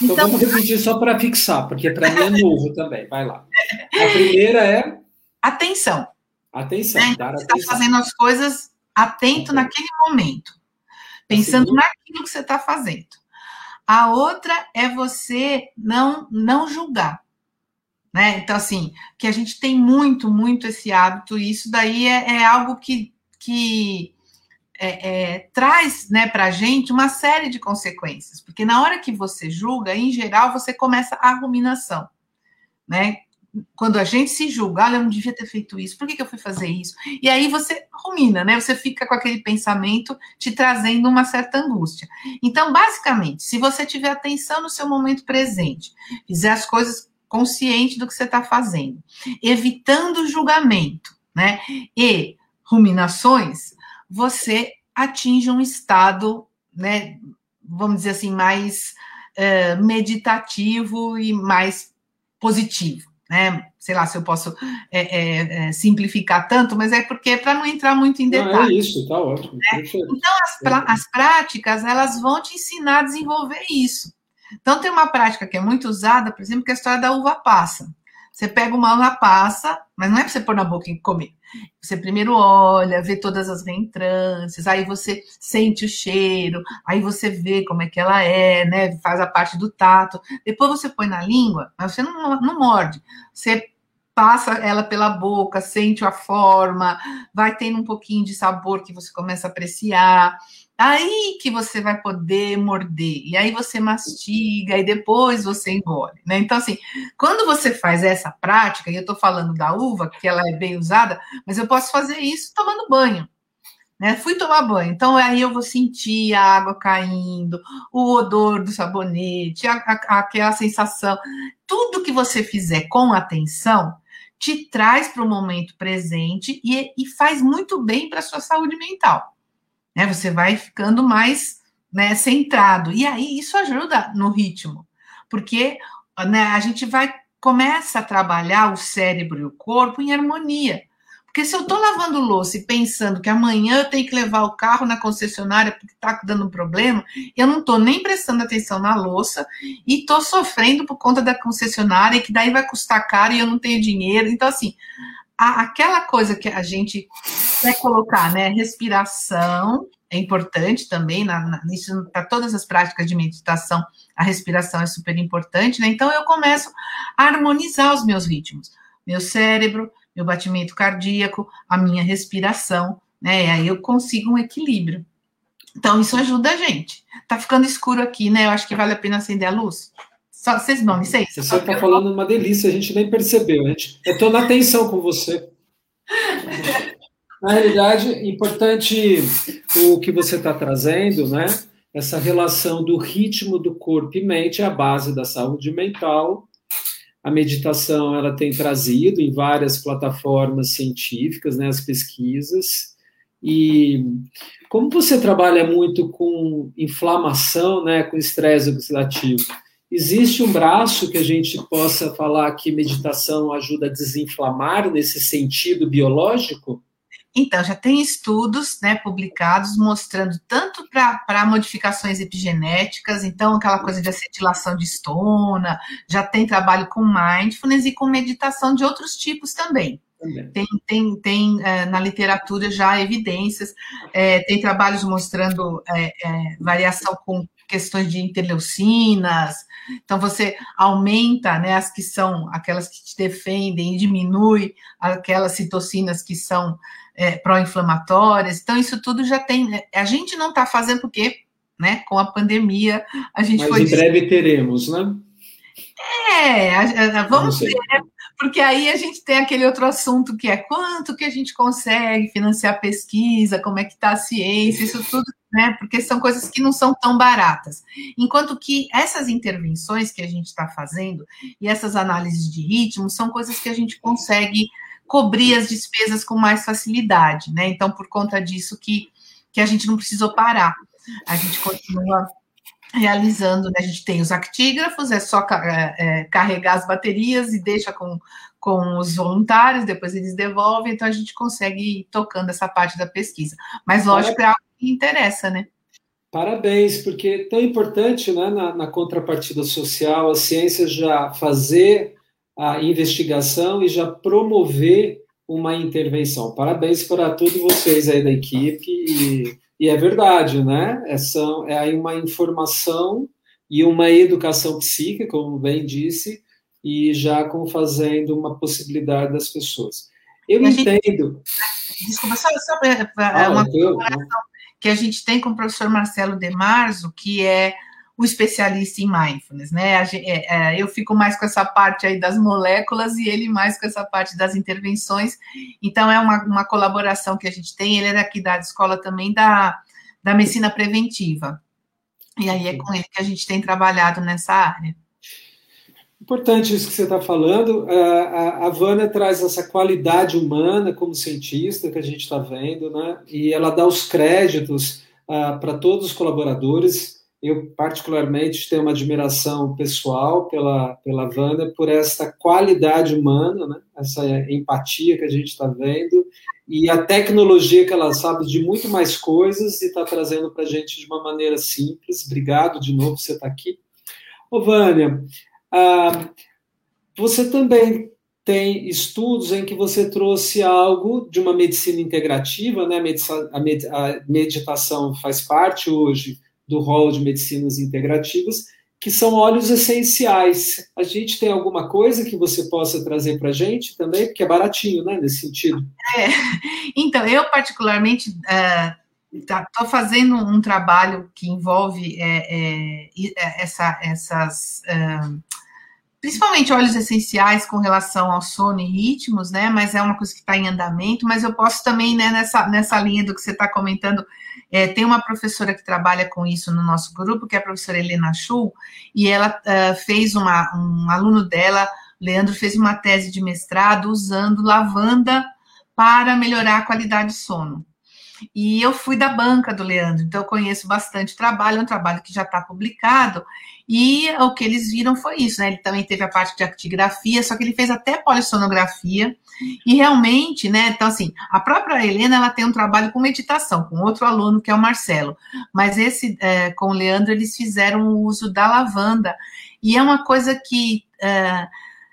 Então, então vamos repetir só para fixar, porque para mim é novo também. Vai lá. A primeira é atenção. Atenção. Né? Dar você está fazendo as coisas atento naquele momento, pensando naquilo que você está fazendo. A outra é você não não julgar. Né? Então, assim, que a gente tem muito, muito esse hábito, e isso daí é, é algo que, que é, é, traz né, para a gente uma série de consequências, porque na hora que você julga, em geral, você começa a ruminação, né? Quando a gente se julga, olha, eu não devia ter feito isso, por que, que eu fui fazer isso? E aí você rumina, né? Você fica com aquele pensamento te trazendo uma certa angústia. Então, basicamente, se você tiver atenção no seu momento presente, fizer as coisas consciente do que você está fazendo, evitando julgamento, né? E ruminações, você atinge um estado, né? Vamos dizer assim, mais uh, meditativo e mais positivo, né? Sei lá se eu posso é, é, é, simplificar tanto, mas é porque é para não entrar muito em detalhes. Não, é isso, tá ótimo. Né? Então, as, as práticas, elas vão te ensinar a desenvolver isso. Então, tem uma prática que é muito usada, por exemplo, que é a história da uva passa. Você pega uma uva passa, mas não é para você pôr na boca e comer. Você primeiro olha, vê todas as reentrâncias, aí você sente o cheiro, aí você vê como é que ela é, né? Faz a parte do tato. Depois você põe na língua, mas você não, não morde. Você passa ela pela boca, sente a forma, vai tendo um pouquinho de sabor que você começa a apreciar. Aí que você vai poder morder, e aí você mastiga, e depois você engole, né? Então, assim, quando você faz essa prática, e eu estou falando da uva, que ela é bem usada, mas eu posso fazer isso tomando banho, né? Fui tomar banho, então aí eu vou sentir a água caindo, o odor do sabonete, a, a, aquela sensação. Tudo que você fizer com atenção te traz para o momento presente e, e faz muito bem para a sua saúde mental. Né? Você vai ficando mais né, centrado. E aí isso ajuda no ritmo, porque né, a gente vai começa a trabalhar o cérebro e o corpo em harmonia. Porque se eu estou lavando louça e pensando que amanhã eu tenho que levar o carro na concessionária porque está dando um problema, eu não estou nem prestando atenção na louça e estou sofrendo por conta da concessionária, que daí vai custar caro e eu não tenho dinheiro. Então, assim, a, aquela coisa que a gente quer colocar, né? Respiração é importante também, na, para todas as práticas de meditação, a respiração é super importante, né? Então eu começo a harmonizar os meus ritmos, meu cérebro, meu batimento cardíaco, a minha respiração, né? E aí eu consigo um equilíbrio. Então isso ajuda a gente. Tá ficando escuro aqui, né? Eu acho que vale a pena acender a luz. Só, vocês não, sei. Você está falando uma delícia, a gente nem percebeu. A gente, eu estou na atenção com você. Na realidade, importante o que você está trazendo, né? Essa relação do ritmo do corpo e mente é a base da saúde mental. A meditação ela tem trazido em várias plataformas científicas, né, as pesquisas. E como você trabalha muito com inflamação, né, com estresse oxidativo, Existe um braço que a gente possa falar que meditação ajuda a desinflamar nesse sentido biológico? Então, já tem estudos né, publicados mostrando tanto para modificações epigenéticas, então aquela coisa de acetilação de estona, já tem trabalho com mindfulness e com meditação de outros tipos também. também. Tem, tem, tem é, na literatura já evidências, é, tem trabalhos mostrando é, é variação com questões de interleucinas. Então, você aumenta né, as que são aquelas que te defendem e diminui aquelas citocinas que são é, pró-inflamatórias. Então, isso tudo já tem. Né, a gente não está fazendo porque, né, com a pandemia, a gente Mas foi. Em breve teremos, né? É, vamos ver, porque aí a gente tem aquele outro assunto que é quanto que a gente consegue financiar pesquisa, como é que está a ciência, isso tudo né? Porque são coisas que não são tão baratas. Enquanto que essas intervenções que a gente está fazendo e essas análises de ritmo são coisas que a gente consegue cobrir as despesas com mais facilidade, né? Então, por conta disso que, que a gente não precisou parar. A gente continua realizando, né? A gente tem os actígrafos, é só é, é, carregar as baterias e deixa com, com os voluntários, depois eles devolvem, então a gente consegue ir tocando essa parte da pesquisa. Mas, lógico, é algo interessa, né? Parabéns, porque é tão importante né, na, na contrapartida social a ciência já fazer a investigação e já promover uma intervenção. Parabéns para todos vocês aí da equipe. E, e é verdade, né? É, são, é aí uma informação e uma educação psíquica, como bem disse, e já com fazendo uma possibilidade das pessoas. Eu entendo. Desculpa, só, só para ah, uma eu, que a gente tem com o professor Marcelo Demarzo, que é o especialista em mindfulness, né? É, é, eu fico mais com essa parte aí das moléculas e ele mais com essa parte das intervenções. Então, é uma, uma colaboração que a gente tem. Ele é daqui da escola também da, da medicina preventiva. E aí é com ele que a gente tem trabalhado nessa área. Importante isso que você está falando. A, a Vânia traz essa qualidade humana como cientista que a gente está vendo, né? E ela dá os créditos uh, para todos os colaboradores. Eu, particularmente, tenho uma admiração pessoal pela, pela Vânia por essa qualidade humana, né? essa empatia que a gente está vendo e a tecnologia que ela sabe de muito mais coisas e está trazendo para a gente de uma maneira simples. Obrigado de novo por você estar tá aqui. Ô, Vânia, ah, você também tem estudos em que você trouxe algo de uma medicina integrativa, né? A meditação faz parte hoje do rol de medicinas integrativas, que são óleos essenciais. A gente tem alguma coisa que você possa trazer para a gente também, porque é baratinho, né, nesse sentido. É. Então, eu particularmente uh, tá, fazendo um trabalho que envolve é, é, essa, essas principalmente óleos essenciais com relação ao sono e ritmos, né? Mas é uma coisa que está em andamento. Mas eu posso também, né, nessa, nessa linha do que você está comentando, é, tem uma professora que trabalha com isso no nosso grupo, que é a professora Helena Chu, e ela uh, fez uma, um aluno dela, Leandro, fez uma tese de mestrado usando lavanda para melhorar a qualidade de sono. E eu fui da banca do Leandro, então eu conheço bastante o trabalho, é um trabalho que já está publicado, e o que eles viram foi isso, né? Ele também teve a parte de actigrafia, só que ele fez até polissonografia, e realmente, né? Então, assim, a própria Helena, ela tem um trabalho com meditação, com outro aluno, que é o Marcelo, mas esse, é, com o Leandro, eles fizeram o uso da lavanda, e é uma coisa que... É,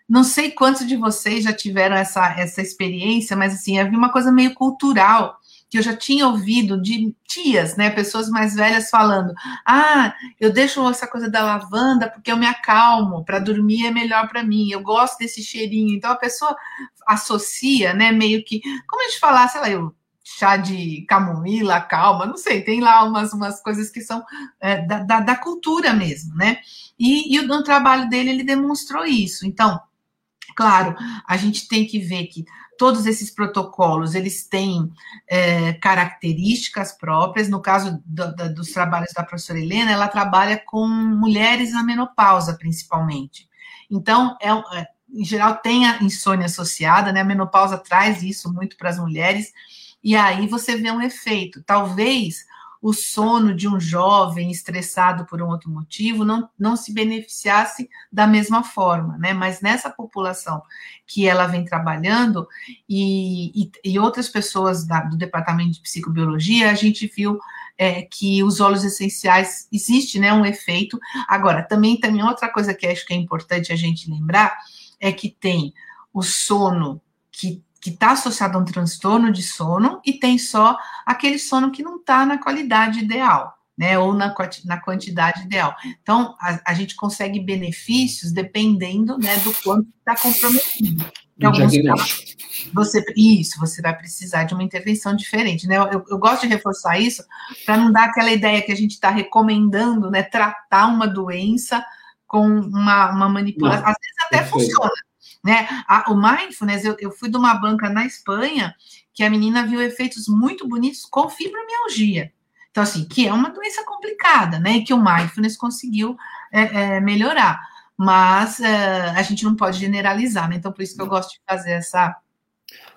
não sei quantos de vocês já tiveram essa, essa experiência, mas assim, havia uma coisa meio cultural que eu já tinha ouvido de tias, né, pessoas mais velhas falando: "Ah, eu deixo essa coisa da lavanda porque eu me acalmo, para dormir é melhor para mim. Eu gosto desse cheirinho". Então a pessoa associa, né, meio que, como a gente falar, sei lá, eu chá de camomila, calma, não sei, tem lá umas, umas coisas que são é, da, da, da, cultura mesmo, né? E, e no trabalho dele ele demonstrou isso. Então, Claro, a gente tem que ver que todos esses protocolos eles têm é, características próprias. No caso do, do, dos trabalhos da professora Helena, ela trabalha com mulheres na menopausa, principalmente. Então, é, é, em geral, tem a insônia associada, né? A menopausa traz isso muito para as mulheres, e aí você vê um efeito. Talvez o sono de um jovem estressado por um outro motivo não, não se beneficiasse da mesma forma, né? Mas nessa população que ela vem trabalhando e, e, e outras pessoas da, do departamento de psicobiologia, a gente viu é, que os óleos essenciais existe, né? Um efeito. Agora, também, também outra coisa que acho que é importante a gente lembrar é que tem o sono que que está associado a um transtorno de sono e tem só aquele sono que não está na qualidade ideal, né? Ou na, na quantidade ideal. Então, a, a gente consegue benefícios dependendo né, do quanto está comprometido. Em alguns casos, você, isso, você vai precisar de uma intervenção diferente, né? Eu, eu gosto de reforçar isso para não dar aquela ideia que a gente está recomendando, né? Tratar uma doença com uma, uma manipulação. Não, Às vezes até perfeito. funciona, né? A, o mindfulness, eu, eu fui de uma banca na Espanha que a menina viu efeitos muito bonitos com fibromialgia. Então, assim, que é uma doença complicada, né? E que o mindfulness conseguiu é, é, melhorar. Mas é, a gente não pode generalizar, né? Então, por isso que eu gosto de fazer essa.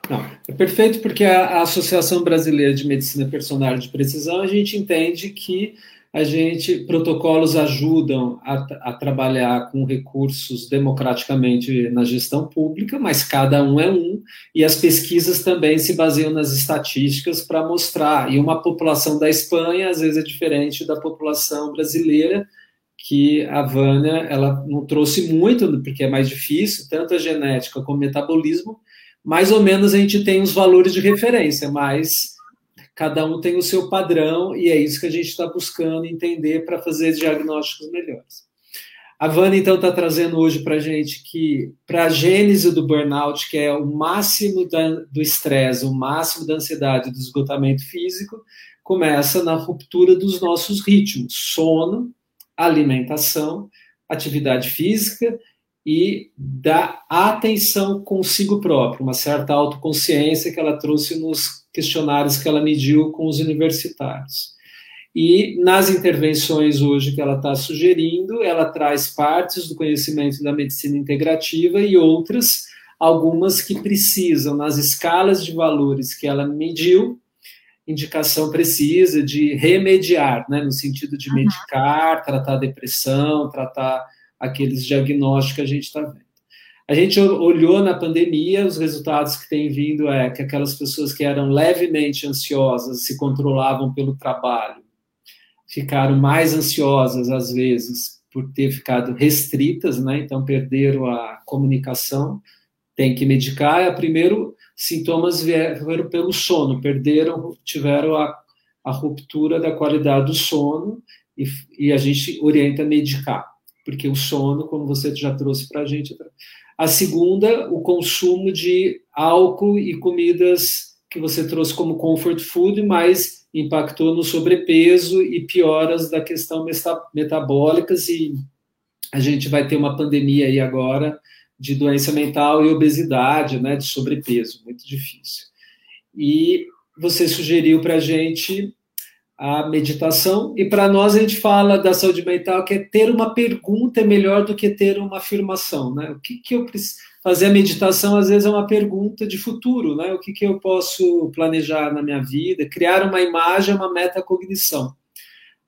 Não, é perfeito porque a, a Associação Brasileira de Medicina Personal de Precisão, a gente entende que a gente protocolos ajudam a, a, trabalhar com recursos democraticamente na gestão pública, mas cada um é um, e as pesquisas também se baseiam nas estatísticas para mostrar. E uma população da Espanha às vezes é diferente da população brasileira, que a Vânia ela não trouxe muito, porque é mais difícil, tanto a genética como o metabolismo. Mais ou menos a gente tem os valores de referência, mas cada um tem o seu padrão e é isso que a gente está buscando entender para fazer diagnósticos melhores. A Vânia, então, está trazendo hoje para a gente que, para a gênese do burnout, que é o máximo da, do estresse, o máximo da ansiedade, do esgotamento físico, começa na ruptura dos nossos ritmos: sono, alimentação, atividade física e da atenção consigo próprio, uma certa autoconsciência que ela trouxe nos questionários que ela mediu com os universitários. E nas intervenções hoje que ela está sugerindo, ela traz partes do conhecimento da medicina integrativa e outras, algumas que precisam, nas escalas de valores que ela mediu, indicação precisa de remediar, né, no sentido de medicar, tratar depressão, tratar aqueles diagnósticos que a gente está vendo. A gente olhou na pandemia, os resultados que têm vindo é que aquelas pessoas que eram levemente ansiosas, se controlavam pelo trabalho, ficaram mais ansiosas às vezes por ter ficado restritas, né? Então perderam a comunicação, tem que medicar. É, primeiro sintomas vieram pelo sono, perderam, tiveram a, a ruptura da qualidade do sono e, e a gente orienta a medicar porque o sono, como você já trouxe para a gente. A segunda, o consumo de álcool e comidas que você trouxe como comfort food, mas impactou no sobrepeso e pioras da questão metabólicas e a gente vai ter uma pandemia aí agora de doença mental e obesidade, né, de sobrepeso, muito difícil. E você sugeriu para a gente a meditação, e para nós a gente fala da saúde mental que é ter uma pergunta é melhor do que ter uma afirmação, né? O que, que eu preciso fazer a meditação às vezes é uma pergunta de futuro, né? O que, que eu posso planejar na minha vida, criar uma imagem, uma metacognição.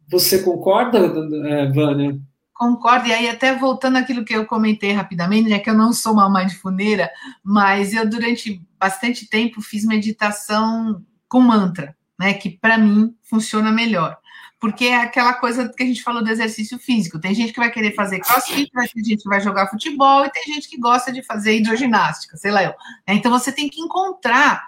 Você concorda, é, Vânia? Concordo, e aí até voltando àquilo que eu comentei rapidamente, é que eu não sou uma mãe de funeira, mas eu durante bastante tempo fiz meditação com mantra né? Que para mim funciona melhor. Porque é aquela coisa que a gente falou do exercício físico. Tem gente que vai querer fazer crossfit, tem gente que vai jogar futebol e tem gente que gosta de fazer hidroginástica, sei lá eu. Né? Então você tem que encontrar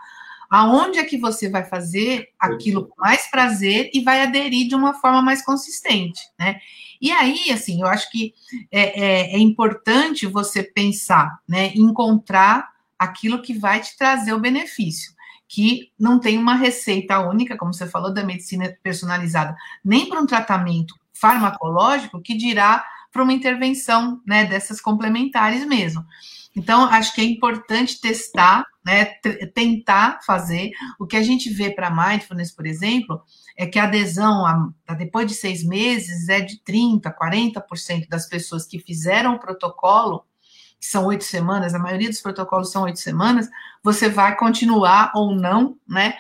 aonde é que você vai fazer aquilo com mais prazer e vai aderir de uma forma mais consistente, né? E aí, assim, eu acho que é, é, é importante você pensar, né, encontrar aquilo que vai te trazer o benefício que não tem uma receita única, como você falou, da medicina personalizada, nem para um tratamento farmacológico, que dirá para uma intervenção né, dessas complementares mesmo. Então, acho que é importante testar, né, tentar fazer. O que a gente vê para mindfulness, por exemplo, é que a adesão a, a depois de seis meses é de 30%, 40% das pessoas que fizeram o protocolo que são oito semanas, a maioria dos protocolos são oito semanas, você vai continuar ou não, né?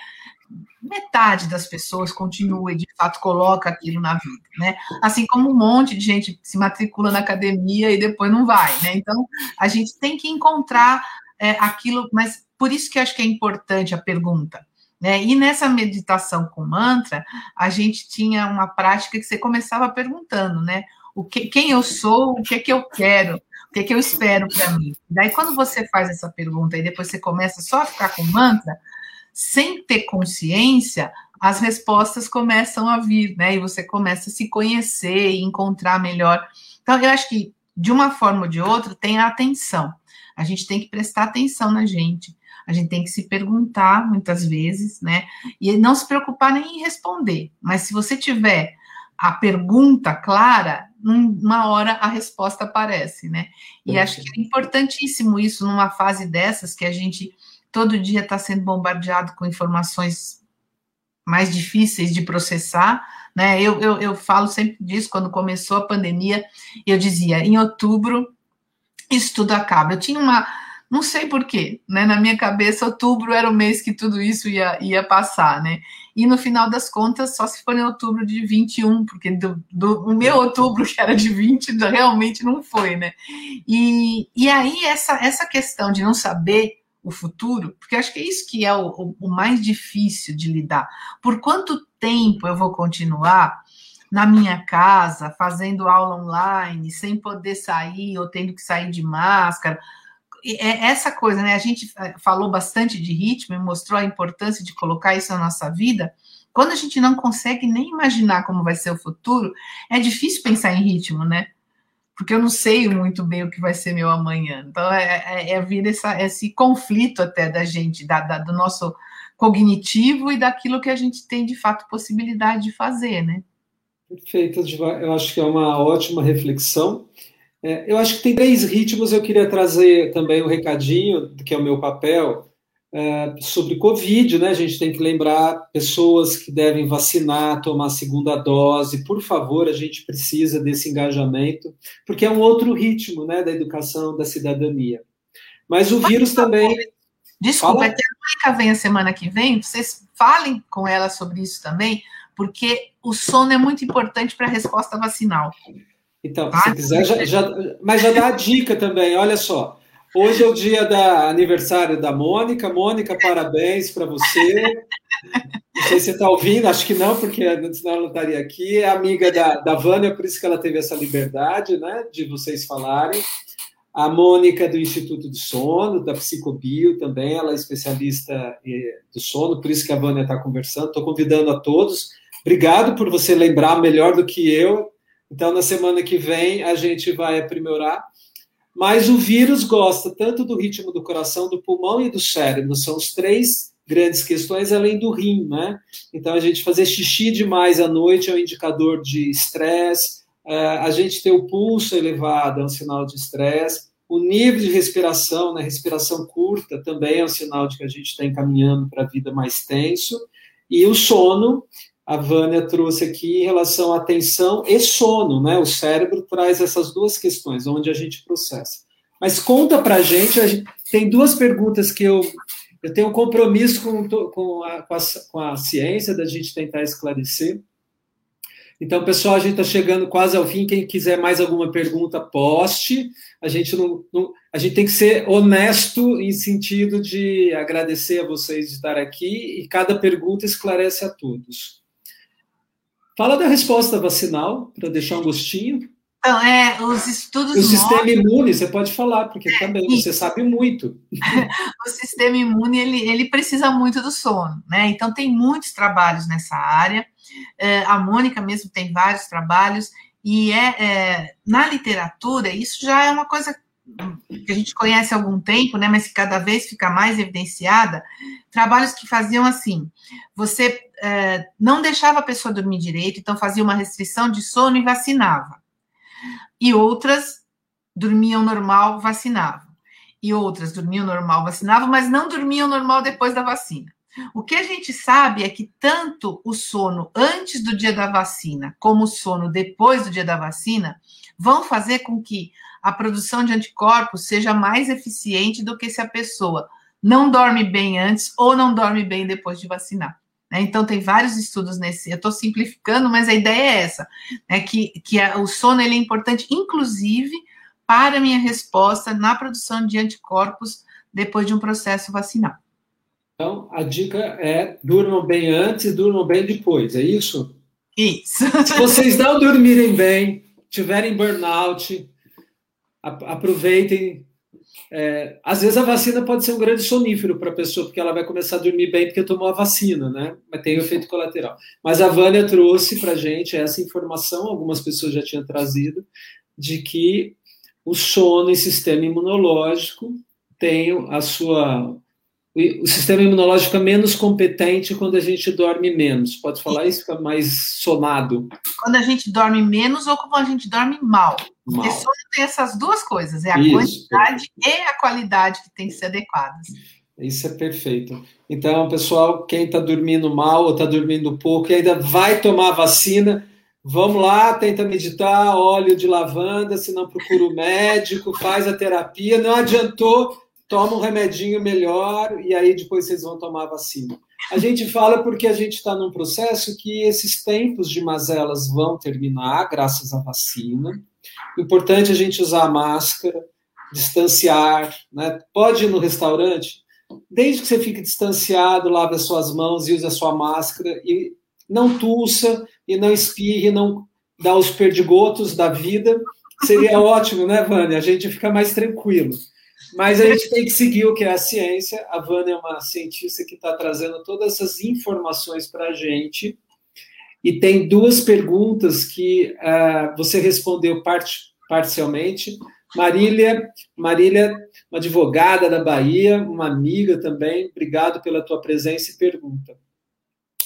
Metade das pessoas continua e de fato coloca aquilo na vida, né? Assim como um monte de gente se matricula na academia e depois não vai, né? Então a gente tem que encontrar é, aquilo, mas por isso que acho que é importante a pergunta. Né? E nessa meditação com mantra, a gente tinha uma prática que você começava perguntando, né? O que, quem eu sou, o que é que eu quero, o que, é que eu espero para mim? Daí, quando você faz essa pergunta e depois você começa só a ficar com mantra, sem ter consciência, as respostas começam a vir, né? E você começa a se conhecer e encontrar melhor. Então, eu acho que, de uma forma ou de outra, tem a atenção. A gente tem que prestar atenção na gente. A gente tem que se perguntar muitas vezes, né? E não se preocupar nem em responder. Mas se você tiver a pergunta clara, numa hora a resposta aparece, né? E é. acho que é importantíssimo isso numa fase dessas que a gente todo dia está sendo bombardeado com informações mais difíceis de processar, né? Eu, eu, eu falo sempre disso, quando começou a pandemia, eu dizia, em outubro, isso tudo acaba. Eu tinha uma não sei porquê, né? Na minha cabeça, outubro era o mês que tudo isso ia, ia passar, né? E no final das contas, só se for em outubro de 21, porque do, do, o meu outubro, que era de 20, realmente não foi, né? E, e aí, essa, essa questão de não saber o futuro, porque acho que é isso que é o, o, o mais difícil de lidar. Por quanto tempo eu vou continuar na minha casa, fazendo aula online, sem poder sair ou tendo que sair de máscara? É essa coisa, né? A gente é, falou bastante de ritmo e mostrou a importância de colocar isso na nossa vida. Quando a gente não consegue nem imaginar como vai ser o futuro, é difícil pensar em ritmo, né? Porque eu não sei muito bem o que vai ser meu amanhã. Então, é, é, é vir essa, esse conflito até da gente, da, da, do nosso cognitivo e daquilo que a gente tem de fato possibilidade de fazer, né? Perfeito, eu acho que é uma ótima reflexão. É, eu acho que tem três ritmos. Eu queria trazer também um recadinho, que é o meu papel, é, sobre Covid, né? A gente tem que lembrar pessoas que devem vacinar, tomar a segunda dose. Por favor, a gente precisa desse engajamento, porque é um outro ritmo, né, da educação da cidadania. Mas o vírus também. Desculpa, é que a vem a semana que vem, vocês falem com ela sobre isso também, porque o sono é muito importante para a resposta vacinal. Então, se quiser, já, já, mas já dá a dica também, olha só. Hoje é o dia da aniversário da Mônica. Mônica, parabéns para você. Não sei se você está ouvindo, acho que não, porque senão ela não estaria aqui. É amiga da, da Vânia, por isso que ela teve essa liberdade né, de vocês falarem. A Mônica do Instituto do Sono, da Psicobio também, ela é especialista eh, do sono, por isso que a Vânia está conversando. Estou convidando a todos. Obrigado por você lembrar melhor do que eu então, na semana que vem, a gente vai aprimorar. Mas o vírus gosta tanto do ritmo do coração, do pulmão e do cérebro. São os três grandes questões, além do rim, né? Então, a gente fazer xixi demais à noite é um indicador de estresse. É, a gente ter o pulso elevado é um sinal de estresse. O nível de respiração, né, respiração curta, também é um sinal de que a gente está encaminhando para a vida mais tenso. E o sono, a Vânia trouxe aqui em relação à atenção e sono, né? O cérebro traz essas duas questões, onde a gente processa. Mas conta para a gente, tem duas perguntas que eu, eu tenho um compromisso com, com, a, com, a, com a ciência, da gente tentar esclarecer. Então, pessoal, a gente está chegando quase ao fim. Quem quiser mais alguma pergunta, poste. A gente não, não, a gente tem que ser honesto em sentido de agradecer a vocês de estar aqui e cada pergunta esclarece a todos. Fala da resposta vacinal para deixar um gostinho. Então, é, os estudos. O sistema imune, você pode falar, porque é, também você sabe muito. o sistema imune, ele, ele precisa muito do sono, né? Então, tem muitos trabalhos nessa área. É, a Mônica mesmo tem vários trabalhos, e é, é, na literatura, isso já é uma coisa que a gente conhece há algum tempo, né? Mas que cada vez fica mais evidenciada. Trabalhos que faziam assim: você é, não deixava a pessoa dormir direito, então fazia uma restrição de sono e vacinava e outras dormiam normal, vacinavam. E outras dormiam normal, vacinavam, mas não dormiam normal depois da vacina. O que a gente sabe é que tanto o sono antes do dia da vacina, como o sono depois do dia da vacina, vão fazer com que a produção de anticorpos seja mais eficiente do que se a pessoa não dorme bem antes ou não dorme bem depois de vacinar. Né? Então, tem vários estudos nesse. Eu estou simplificando, mas a ideia é essa: né? que, que a, o sono ele é importante, inclusive, para a minha resposta na produção de anticorpos depois de um processo vacinal. Então, a dica é durmam bem antes e durmam bem depois, é isso? Isso. Se vocês não dormirem bem, tiverem burnout, aproveitem é, às vezes a vacina pode ser um grande sonífero para a pessoa, porque ela vai começar a dormir bem porque tomou a vacina, né? Mas tem efeito colateral. Mas a Vânia trouxe para a gente essa informação, algumas pessoas já tinham trazido, de que o sono e sistema imunológico tem a sua o sistema imunológico é menos competente quando a gente dorme menos. Pode falar isso? Fica mais sonado. Quando a gente dorme menos ou quando a gente dorme mal. mal. Porque sono tem essas duas coisas: é a isso, quantidade e a qualidade que tem que ser adequadas. Isso é perfeito. Então, pessoal, quem está dormindo mal ou está dormindo pouco e ainda vai tomar vacina, vamos lá, tenta meditar, óleo de lavanda, se não procura o médico, faz a terapia. Não adiantou, toma um remedinho melhor e aí depois vocês vão tomar a vacina. A gente fala porque a gente está num processo que esses tempos de mazelas vão terminar, graças à vacina. O importante é a gente usar a máscara, distanciar, né? Pode ir no restaurante, desde que você fique distanciado, lave as suas mãos e use a sua máscara e não tussa e não espirre, não dá os perdigotos da vida. Seria ótimo, né, Vânia? A gente fica mais tranquilo. Mas a gente tem que seguir o que é a ciência. A Vânia é uma cientista que está trazendo todas essas informações para a gente. E tem duas perguntas que uh, você respondeu part parcialmente. Marília, Marília, uma advogada da Bahia, uma amiga também, obrigado pela tua presença e pergunta.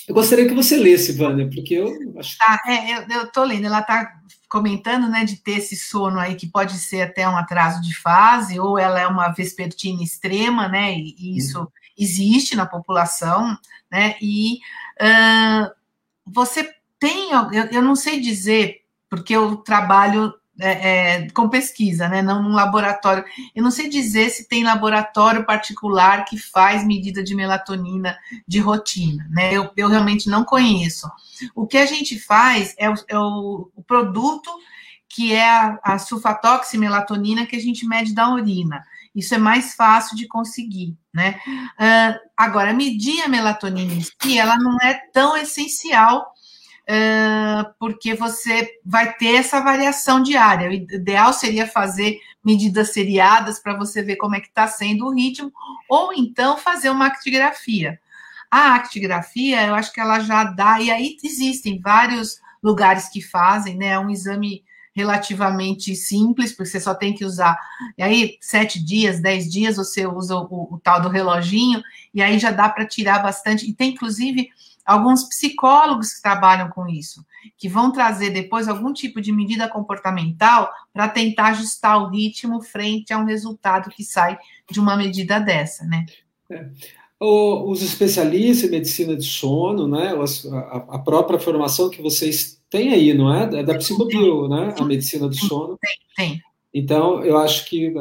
Eu gostaria que você lesse, Vânia, porque eu acho. Tá, é, eu estou lendo. Ela está comentando, né, de ter esse sono aí que pode ser até um atraso de fase, ou ela é uma vespertina extrema, né, e, e isso uhum. existe na população, né, e uh, você tem, eu, eu não sei dizer, porque eu trabalho é, é, com pesquisa, né? Não num laboratório. Eu não sei dizer se tem laboratório particular que faz medida de melatonina de rotina, né? Eu, eu realmente não conheço. O que a gente faz é o, é o, o produto que é a, a sulfatoximelatonina que a gente mede da urina. Isso é mais fácil de conseguir, né? Uh, agora, medir a melatonina em si, ela não é tão essencial porque você vai ter essa variação diária. O ideal seria fazer medidas seriadas para você ver como é que está sendo o ritmo, ou então fazer uma actigrafia. A actigrafia, eu acho que ela já dá, e aí existem vários lugares que fazem, né? É um exame relativamente simples, porque você só tem que usar. E aí, sete dias, dez dias, você usa o, o tal do reloginho, e aí já dá para tirar bastante. E tem, inclusive, alguns psicólogos que trabalham com isso, que vão trazer depois algum tipo de medida comportamental para tentar ajustar o ritmo frente a um resultado que sai de uma medida dessa, né? É. os especialistas em medicina de sono, né, a, própria formação que vocês têm aí, não é? É da Psicobio, né? A medicina do sono. Tem, tem. Então, eu acho que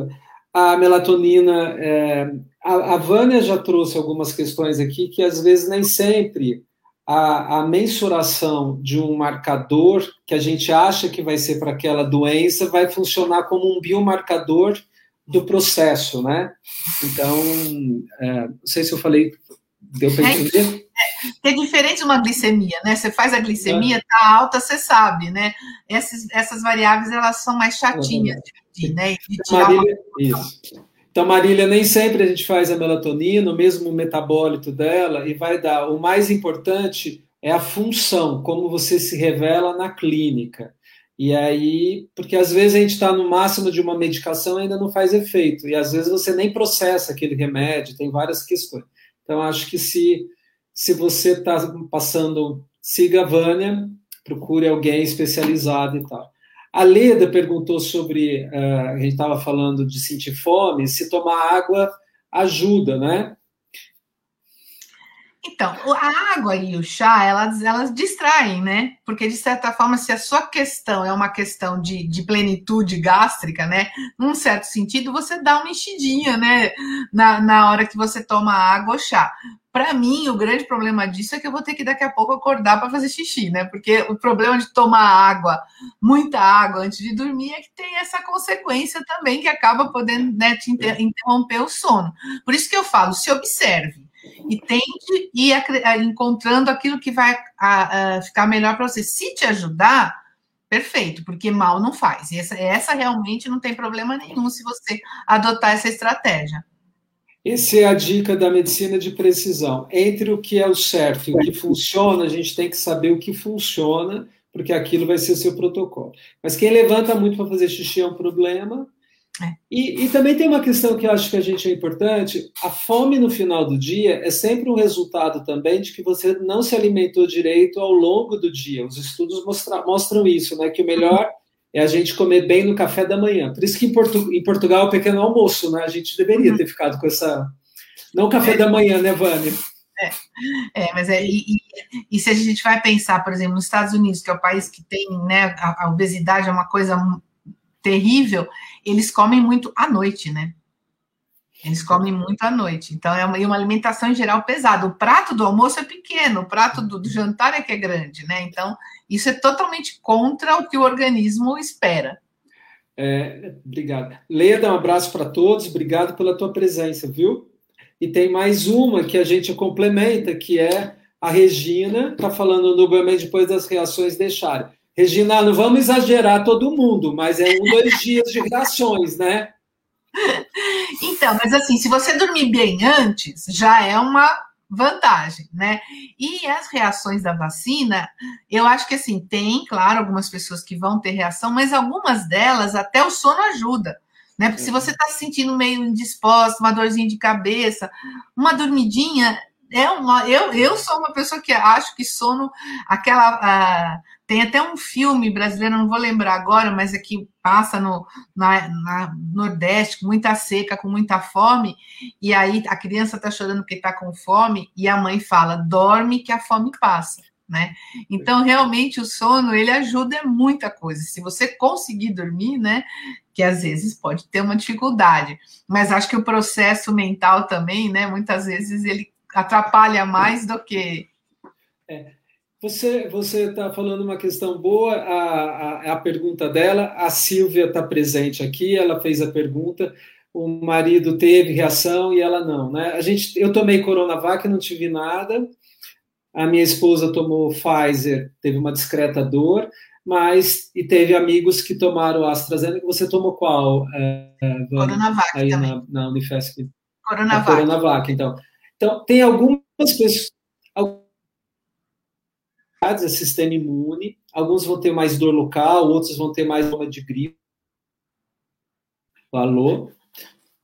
a melatonina, é, a, a Vânia já trouxe algumas questões aqui que às vezes nem sempre a, a, mensuração de um marcador que a gente acha que vai ser para aquela doença vai funcionar como um biomarcador do processo, né? Então, é, não sei se eu falei, deu para entender? É, é, diferente de uma glicemia, né? Você faz a glicemia, é. tá alta, você sabe, né? Essas, essas variáveis, elas são mais chatinhas de medir, né? De Marília, uma... isso. Então, Marília, nem sempre a gente faz a melatonina, o mesmo metabólito dela, e vai dar. O mais importante é a função, como você se revela na clínica. E aí, porque às vezes a gente está no máximo de uma medicação e ainda não faz efeito, e às vezes você nem processa aquele remédio, tem várias questões. Então, acho que se, se você está passando, siga a Vânia, procure alguém especializado e tal. A Leda perguntou sobre, uh, a gente estava falando de sentir fome, se tomar água ajuda, né? Então, a água e o chá, elas, elas distraem, né? Porque, de certa forma, se a sua questão é uma questão de, de plenitude gástrica, né? Num certo sentido, você dá uma enchidinha, né? Na, na hora que você toma água ou chá. Para mim, o grande problema disso é que eu vou ter que daqui a pouco acordar para fazer xixi, né? Porque o problema de tomar água, muita água antes de dormir, é que tem essa consequência também que acaba podendo né, te interromper o sono. Por isso que eu falo, se observe e tente ir encontrando aquilo que vai ficar melhor para você. Se te ajudar, perfeito, porque mal não faz. E essa, essa realmente não tem problema nenhum se você adotar essa estratégia. Essa é a dica da medicina de precisão. Entre o que é o certo e o que funciona, a gente tem que saber o que funciona, porque aquilo vai ser seu protocolo. Mas quem levanta muito para fazer xixi é um problema, é. E, e, também tem uma questão que eu acho que a gente é importante: a fome no final do dia é sempre um resultado também de que você não se alimentou direito ao longo do dia. Os estudos mostra, mostram isso, né? Que o melhor é a gente comer bem no café da manhã. Por isso que em, Portu, em Portugal é o pequeno almoço, né? A gente deveria uhum. ter ficado com essa. Não café é. da manhã, né, Vânia? É, é, mas é, e, e, e, se a gente vai pensar, por exemplo, nos Estados Unidos, que é o país que tem, né, a, a obesidade é uma coisa terrível, eles comem muito à noite, né? Eles comem muito à noite. Então, é uma, uma, alimentação em geral pesada. O prato do almoço é pequeno, o prato do, do, jantar é que é grande, né? Então, isso é totalmente contra o que o organismo espera. É, obrigado. Leda, um abraço para todos. Obrigado pela tua presença, viu? E tem mais uma que a gente complementa, que é a Regina, está falando no Bem depois das reações deixarem. Regina, não vamos exagerar todo mundo, mas é um, dois dias de reações, né? Então, mas assim, se você dormir bem antes, já é uma vantagem, né? E as reações da vacina, eu acho que assim, tem, claro, algumas pessoas que vão ter reação, mas algumas delas até o sono ajuda. Né? Porque se você está se sentindo meio indisposto, uma dorzinha de cabeça, uma dormidinha, é uma. Eu, eu sou uma pessoa que acho que sono, aquela. Tem até um filme brasileiro, não vou lembrar agora, mas é que passa no na, na Nordeste, com muita seca, com muita fome, e aí a criança está chorando porque está com fome, e a mãe fala: dorme que a fome passa. Né? Então, realmente, o sono ele ajuda muita coisa. Se você conseguir dormir, né? Que às vezes pode ter uma dificuldade, mas acho que o processo mental também, né? Muitas vezes ele atrapalha mais do que. É. Você você está falando uma questão boa, a, a, a pergunta dela, a Silvia está presente aqui, ela fez a pergunta, o marido teve reação e ela não, né? A gente, eu tomei Coronavac, não tive nada, a minha esposa tomou Pfizer, teve uma discreta dor, mas e teve amigos que tomaram AstraZeneca. Você tomou qual? É, é Coronavac aí também. Na, na Unifesp. Coronavac. Coronavac, então. Então, tem algumas pessoas é sistema imune, alguns vão ter mais dor local, outros vão ter mais dor de gripe. Alô?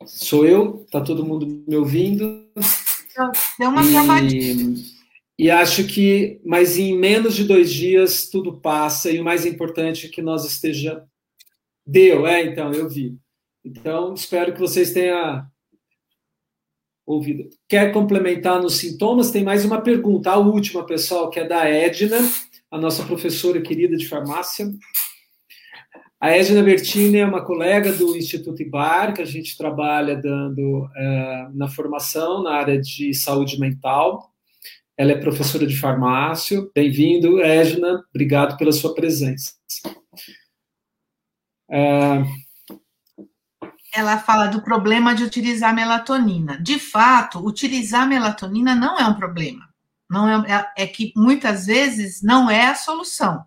Sou eu? Tá todo mundo me ouvindo? Deu uma e, e acho que, mas em menos de dois dias tudo passa, e o mais importante é que nós estejamos. Deu, é, então, eu vi. Então, espero que vocês tenham ouvido. Quer complementar nos sintomas? Tem mais uma pergunta, a última, pessoal, que é da Edna, a nossa professora querida de farmácia. A Edna Bertini é uma colega do Instituto IBAR, que a gente trabalha dando uh, na formação na área de saúde mental. Ela é professora de farmácia. Bem-vindo, Edna. Obrigado pela sua presença. Uh, ela fala do problema de utilizar melatonina. De fato, utilizar melatonina não é um problema. Não é, é, é que muitas vezes não é a solução,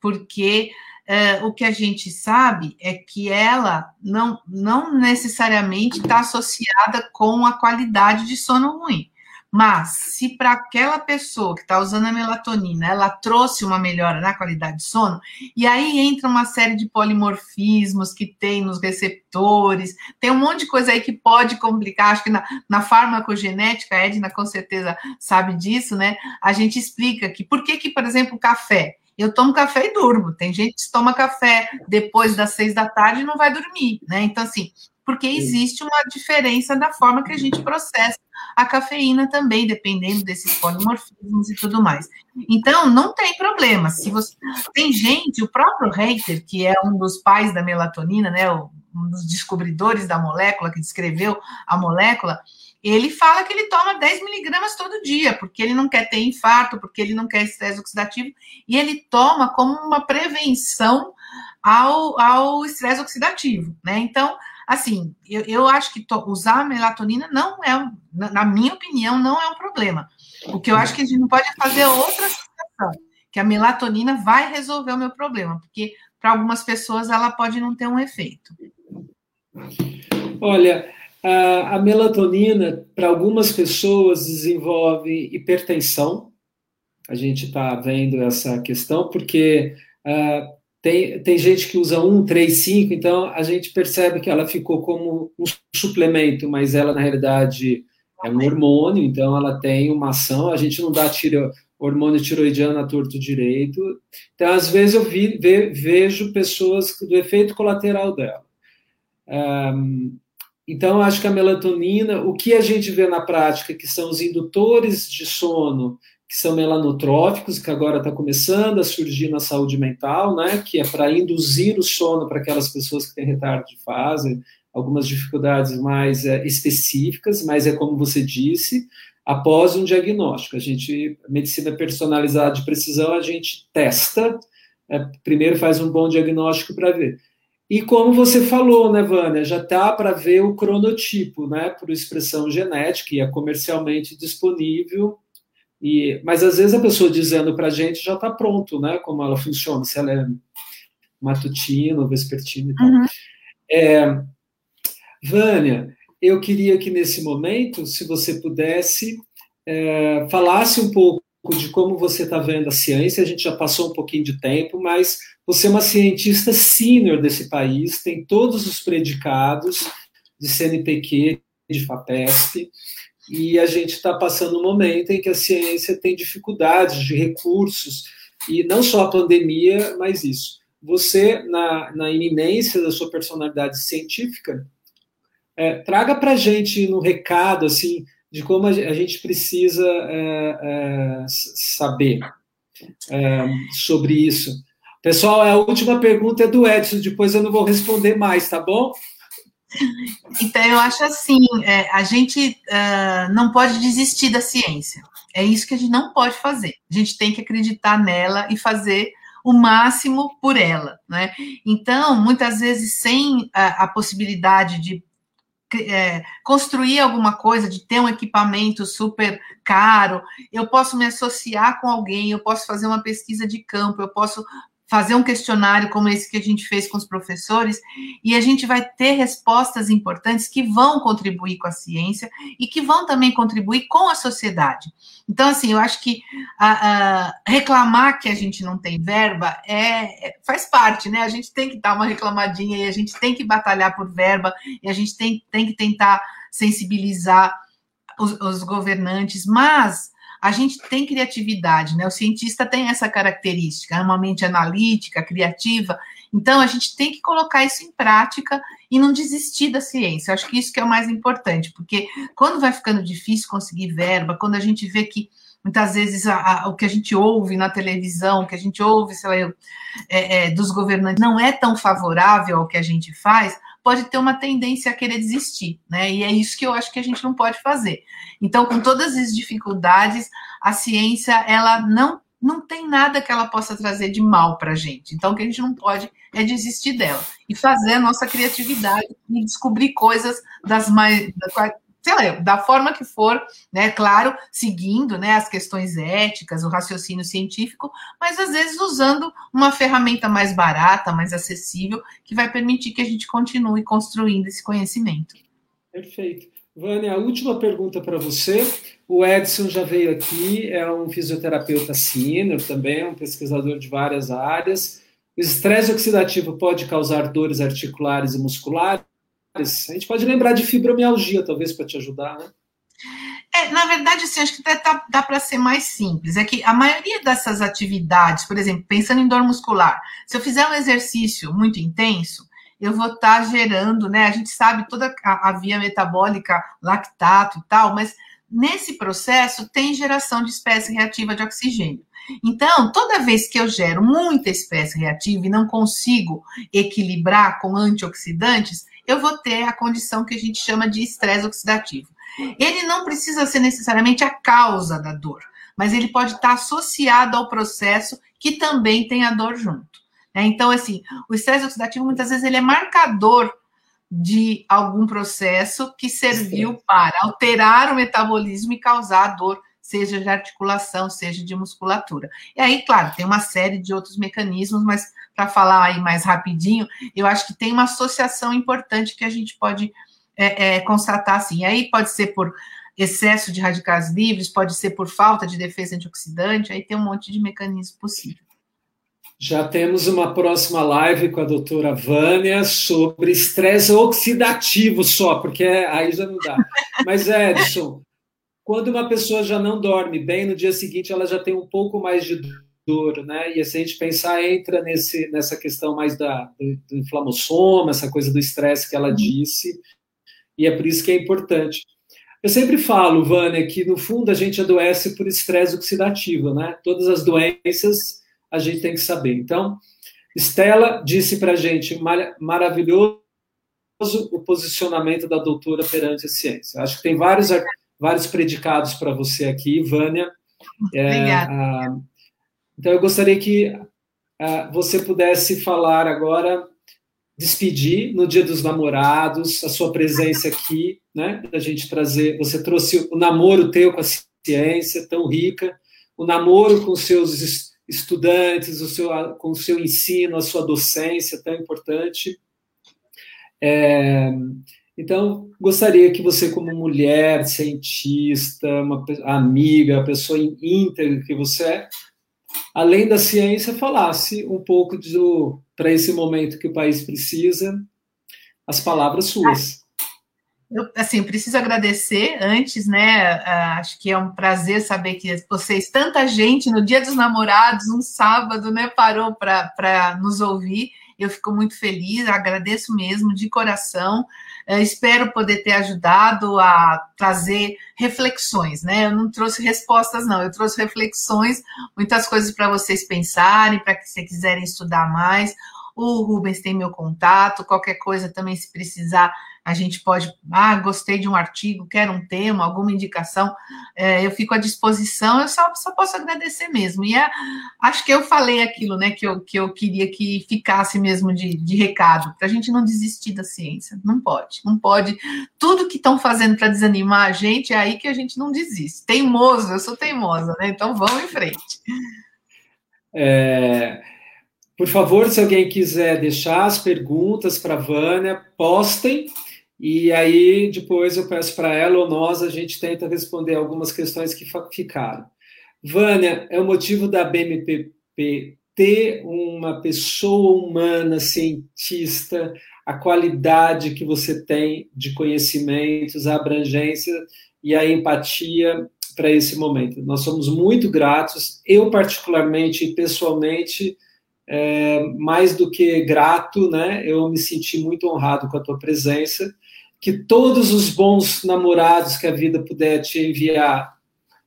porque é, o que a gente sabe é que ela não, não necessariamente está associada com a qualidade de sono ruim. Mas se para aquela pessoa que está usando a melatonina, ela trouxe uma melhora na qualidade de sono, e aí entra uma série de polimorfismos que tem nos receptores, tem um monte de coisa aí que pode complicar. Acho que na, na farmacogenética, a Edna com certeza sabe disso, né? A gente explica que por que, que por exemplo, o café. Eu tomo café e durmo. Tem gente que toma café depois das seis da tarde e não vai dormir, né? Então, assim, porque existe uma diferença da forma que a gente processa a cafeína também, dependendo desses polimorfismos e tudo mais. Então, não tem problema. Se você tem gente, o próprio Reiter, que é um dos pais da melatonina, né, um dos descobridores da molécula, que descreveu a molécula, ele fala que ele toma 10 miligramas todo dia, porque ele não quer ter infarto, porque ele não quer estresse oxidativo, e ele toma como uma prevenção ao, ao estresse oxidativo, né? Então, assim, eu, eu acho que usar melatonina não é, na minha opinião, não é um problema. O que eu acho que a gente não pode fazer outra situação, que a melatonina vai resolver o meu problema, porque para algumas pessoas ela pode não ter um efeito. Olha, a, a melatonina, para algumas pessoas, desenvolve hipertensão. A gente está vendo essa questão, porque uh, tem, tem gente que usa 1, 3, 5, então a gente percebe que ela ficou como um suplemento, mas ela, na realidade, é um hormônio, então ela tem uma ação, a gente não dá tiro, hormônio tiroidiano a torto direito. Então, às vezes, eu vi, ve, vejo pessoas do efeito colateral dela. Um, então, acho que a melatonina, o que a gente vê na prática, que são os indutores de sono que são melanotróficos, que agora está começando a surgir na saúde mental, né, que é para induzir o sono para aquelas pessoas que têm retardo de fase, algumas dificuldades mais é, específicas, mas é como você disse, após um diagnóstico. A gente, medicina personalizada de precisão, a gente testa, é, primeiro faz um bom diagnóstico para ver. E como você falou, né, Vânia, já está para ver o cronotipo, né, por expressão genética, e é comercialmente disponível e, mas às vezes a pessoa dizendo para a gente já está pronto, né? Como ela funciona, se ela é matutino, vespertino e tal. Uhum. É, Vânia, eu queria que nesse momento, se você pudesse, é, falasse um pouco de como você está vendo a ciência. A gente já passou um pouquinho de tempo, mas você é uma cientista sênior desse país, tem todos os predicados de CNPq, de FAPESP e a gente está passando um momento em que a ciência tem dificuldades de recursos, e não só a pandemia, mas isso. Você, na, na iminência da sua personalidade científica, é, traga para a gente no recado, assim, de como a gente precisa é, é, saber é, sobre isso. Pessoal, a última pergunta é do Edson, depois eu não vou responder mais, tá bom? Então, eu acho assim: é, a gente uh, não pode desistir da ciência. É isso que a gente não pode fazer. A gente tem que acreditar nela e fazer o máximo por ela, né? Então, muitas vezes, sem a, a possibilidade de é, construir alguma coisa, de ter um equipamento super caro, eu posso me associar com alguém, eu posso fazer uma pesquisa de campo, eu posso fazer um questionário como esse que a gente fez com os professores, e a gente vai ter respostas importantes que vão contribuir com a ciência e que vão também contribuir com a sociedade. Então, assim, eu acho que a, a, reclamar que a gente não tem verba é, é, faz parte, né? A gente tem que dar uma reclamadinha e a gente tem que batalhar por verba e a gente tem, tem que tentar sensibilizar os, os governantes, mas a gente tem criatividade, né? O cientista tem essa característica, é uma mente analítica, criativa, Então, a gente tem que colocar isso em prática e não desistir da ciência. Eu acho que isso que é o mais importante, porque quando vai ficando difícil conseguir verba, quando a gente vê que muitas vezes a, a, o que a gente ouve na televisão, o que a gente ouve, sei lá, é, é, dos governantes não é tão favorável ao que a gente faz, pode ter uma tendência a querer desistir, né? E é isso que eu acho que a gente não pode fazer. Então, com todas as dificuldades, a ciência ela não não tem nada que ela possa trazer de mal para a gente. Então, o que a gente não pode é desistir dela e fazer a nossa criatividade e descobrir coisas das mais sei lá, da forma que for, né, claro, seguindo, né, as questões éticas, o raciocínio científico, mas às vezes usando uma ferramenta mais barata, mais acessível, que vai permitir que a gente continue construindo esse conhecimento. Perfeito. Vânia, a última pergunta para você. O Edson já veio aqui, é um fisioterapeuta sênior também, é um pesquisador de várias áreas. O estresse oxidativo pode causar dores articulares e musculares? A gente pode lembrar de fibromialgia, talvez, para te ajudar, né? É, na verdade, assim, acho que dá, dá, dá para ser mais simples. É que a maioria dessas atividades, por exemplo, pensando em dor muscular, se eu fizer um exercício muito intenso, eu vou estar tá gerando, né? A gente sabe toda a, a via metabólica, lactato e tal, mas nesse processo tem geração de espécie reativa de oxigênio. Então, toda vez que eu gero muita espécie reativa e não consigo equilibrar com antioxidantes, eu vou ter a condição que a gente chama de estresse oxidativo. Ele não precisa ser necessariamente a causa da dor, mas ele pode estar associado ao processo que também tem a dor junto. Né? Então, assim, o estresse oxidativo muitas vezes ele é marcador de algum processo que serviu para alterar o metabolismo e causar dor, seja de articulação, seja de musculatura. E aí, claro, tem uma série de outros mecanismos, mas para falar aí mais rapidinho, eu acho que tem uma associação importante que a gente pode é, é, constatar assim. Aí pode ser por excesso de radicais livres, pode ser por falta de defesa antioxidante, aí tem um monte de mecanismo possível. Já temos uma próxima live com a doutora Vânia sobre estresse oxidativo só, porque aí já não dá. Mas, Edson, quando uma pessoa já não dorme bem, no dia seguinte ela já tem um pouco mais de dor, né? E se a gente pensar, entra nesse, nessa questão mais da, do, do inflamassoma, essa coisa do estresse que ela uhum. disse, e é por isso que é importante. Eu sempre falo, Vânia, que no fundo a gente adoece por estresse oxidativo, né? Todas as doenças a gente tem que saber. Então, Estela disse para a gente, mar maravilhoso o posicionamento da doutora perante a ciência. Acho que tem vários, vários predicados para você aqui, Vânia. É, Obrigada. A, então, eu gostaria que você pudesse falar agora, despedir no Dia dos Namorados, a sua presença aqui, né? A gente trazer. Você trouxe o namoro teu com a ciência, tão rica, o namoro com seus estudantes, o seu, com o seu ensino, a sua docência, tão importante. É, então, gostaria que você, como mulher, cientista, uma amiga, pessoa íntegra que você é, além da ciência, falasse um pouco para esse momento que o país precisa, as palavras suas. Eu, assim, preciso agradecer antes, né? Acho que é um prazer saber que vocês, tanta gente, no Dia dos Namorados, um sábado, né, parou para nos ouvir. Eu fico muito feliz, agradeço mesmo de coração. Eu espero poder ter ajudado a trazer reflexões, né? Eu não trouxe respostas, não, eu trouxe reflexões, muitas coisas para vocês pensarem, para que vocês quiserem estudar mais. O Rubens tem meu contato, qualquer coisa também, se precisar, a gente pode. Ah, gostei de um artigo, quero um tema, alguma indicação, é, eu fico à disposição, eu só, só posso agradecer mesmo. E é, acho que eu falei aquilo né, que, eu, que eu queria que ficasse mesmo de, de recado, para a gente não desistir da ciência. Não pode, não pode. Tudo que estão fazendo para desanimar a gente é aí que a gente não desiste. Teimoso, eu sou teimosa, né? Então vamos em frente. É, por favor, se alguém quiser deixar as perguntas para a Vânia, postem. E aí, depois eu peço para ela ou nós, a gente tenta responder algumas questões que ficaram. Vânia, é o motivo da BMPP ter uma pessoa humana, cientista, a qualidade que você tem de conhecimentos, a abrangência e a empatia para esse momento. Nós somos muito gratos, eu particularmente e pessoalmente é, mais do que grato, né? Eu me senti muito honrado com a tua presença. Que todos os bons namorados que a vida puder te enviar,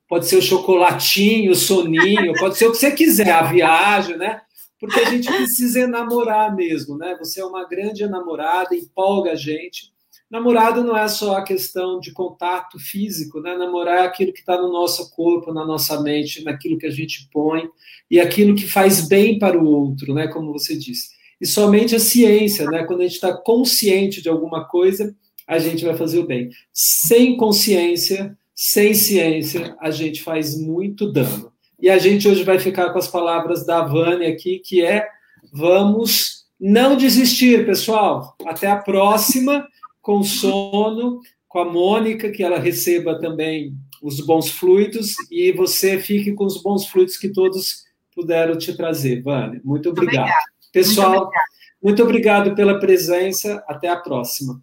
pode ser o chocolatinho, o soninho, pode ser o que você quiser, a viagem, né? Porque a gente precisa enamorar mesmo, né? Você é uma grande namorada, empolga a gente. Namorado não é só a questão de contato físico, né? Namorar é aquilo que está no nosso corpo, na nossa mente, naquilo que a gente põe e aquilo que faz bem para o outro, né? Como você disse. E somente a ciência, né? Quando a gente está consciente de alguma coisa, a gente vai fazer o bem. Sem consciência, sem ciência, a gente faz muito dano. E a gente hoje vai ficar com as palavras da Vânia aqui, que é: vamos não desistir, pessoal. Até a próxima com sono, com a Mônica, que ela receba também os bons fluidos, e você fique com os bons fluidos que todos puderam te trazer, Vânia. Muito obrigado. Pessoal, muito obrigado. muito obrigado pela presença. Até a próxima.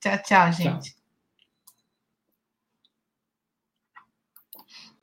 Tchau, tchau, gente. Tchau.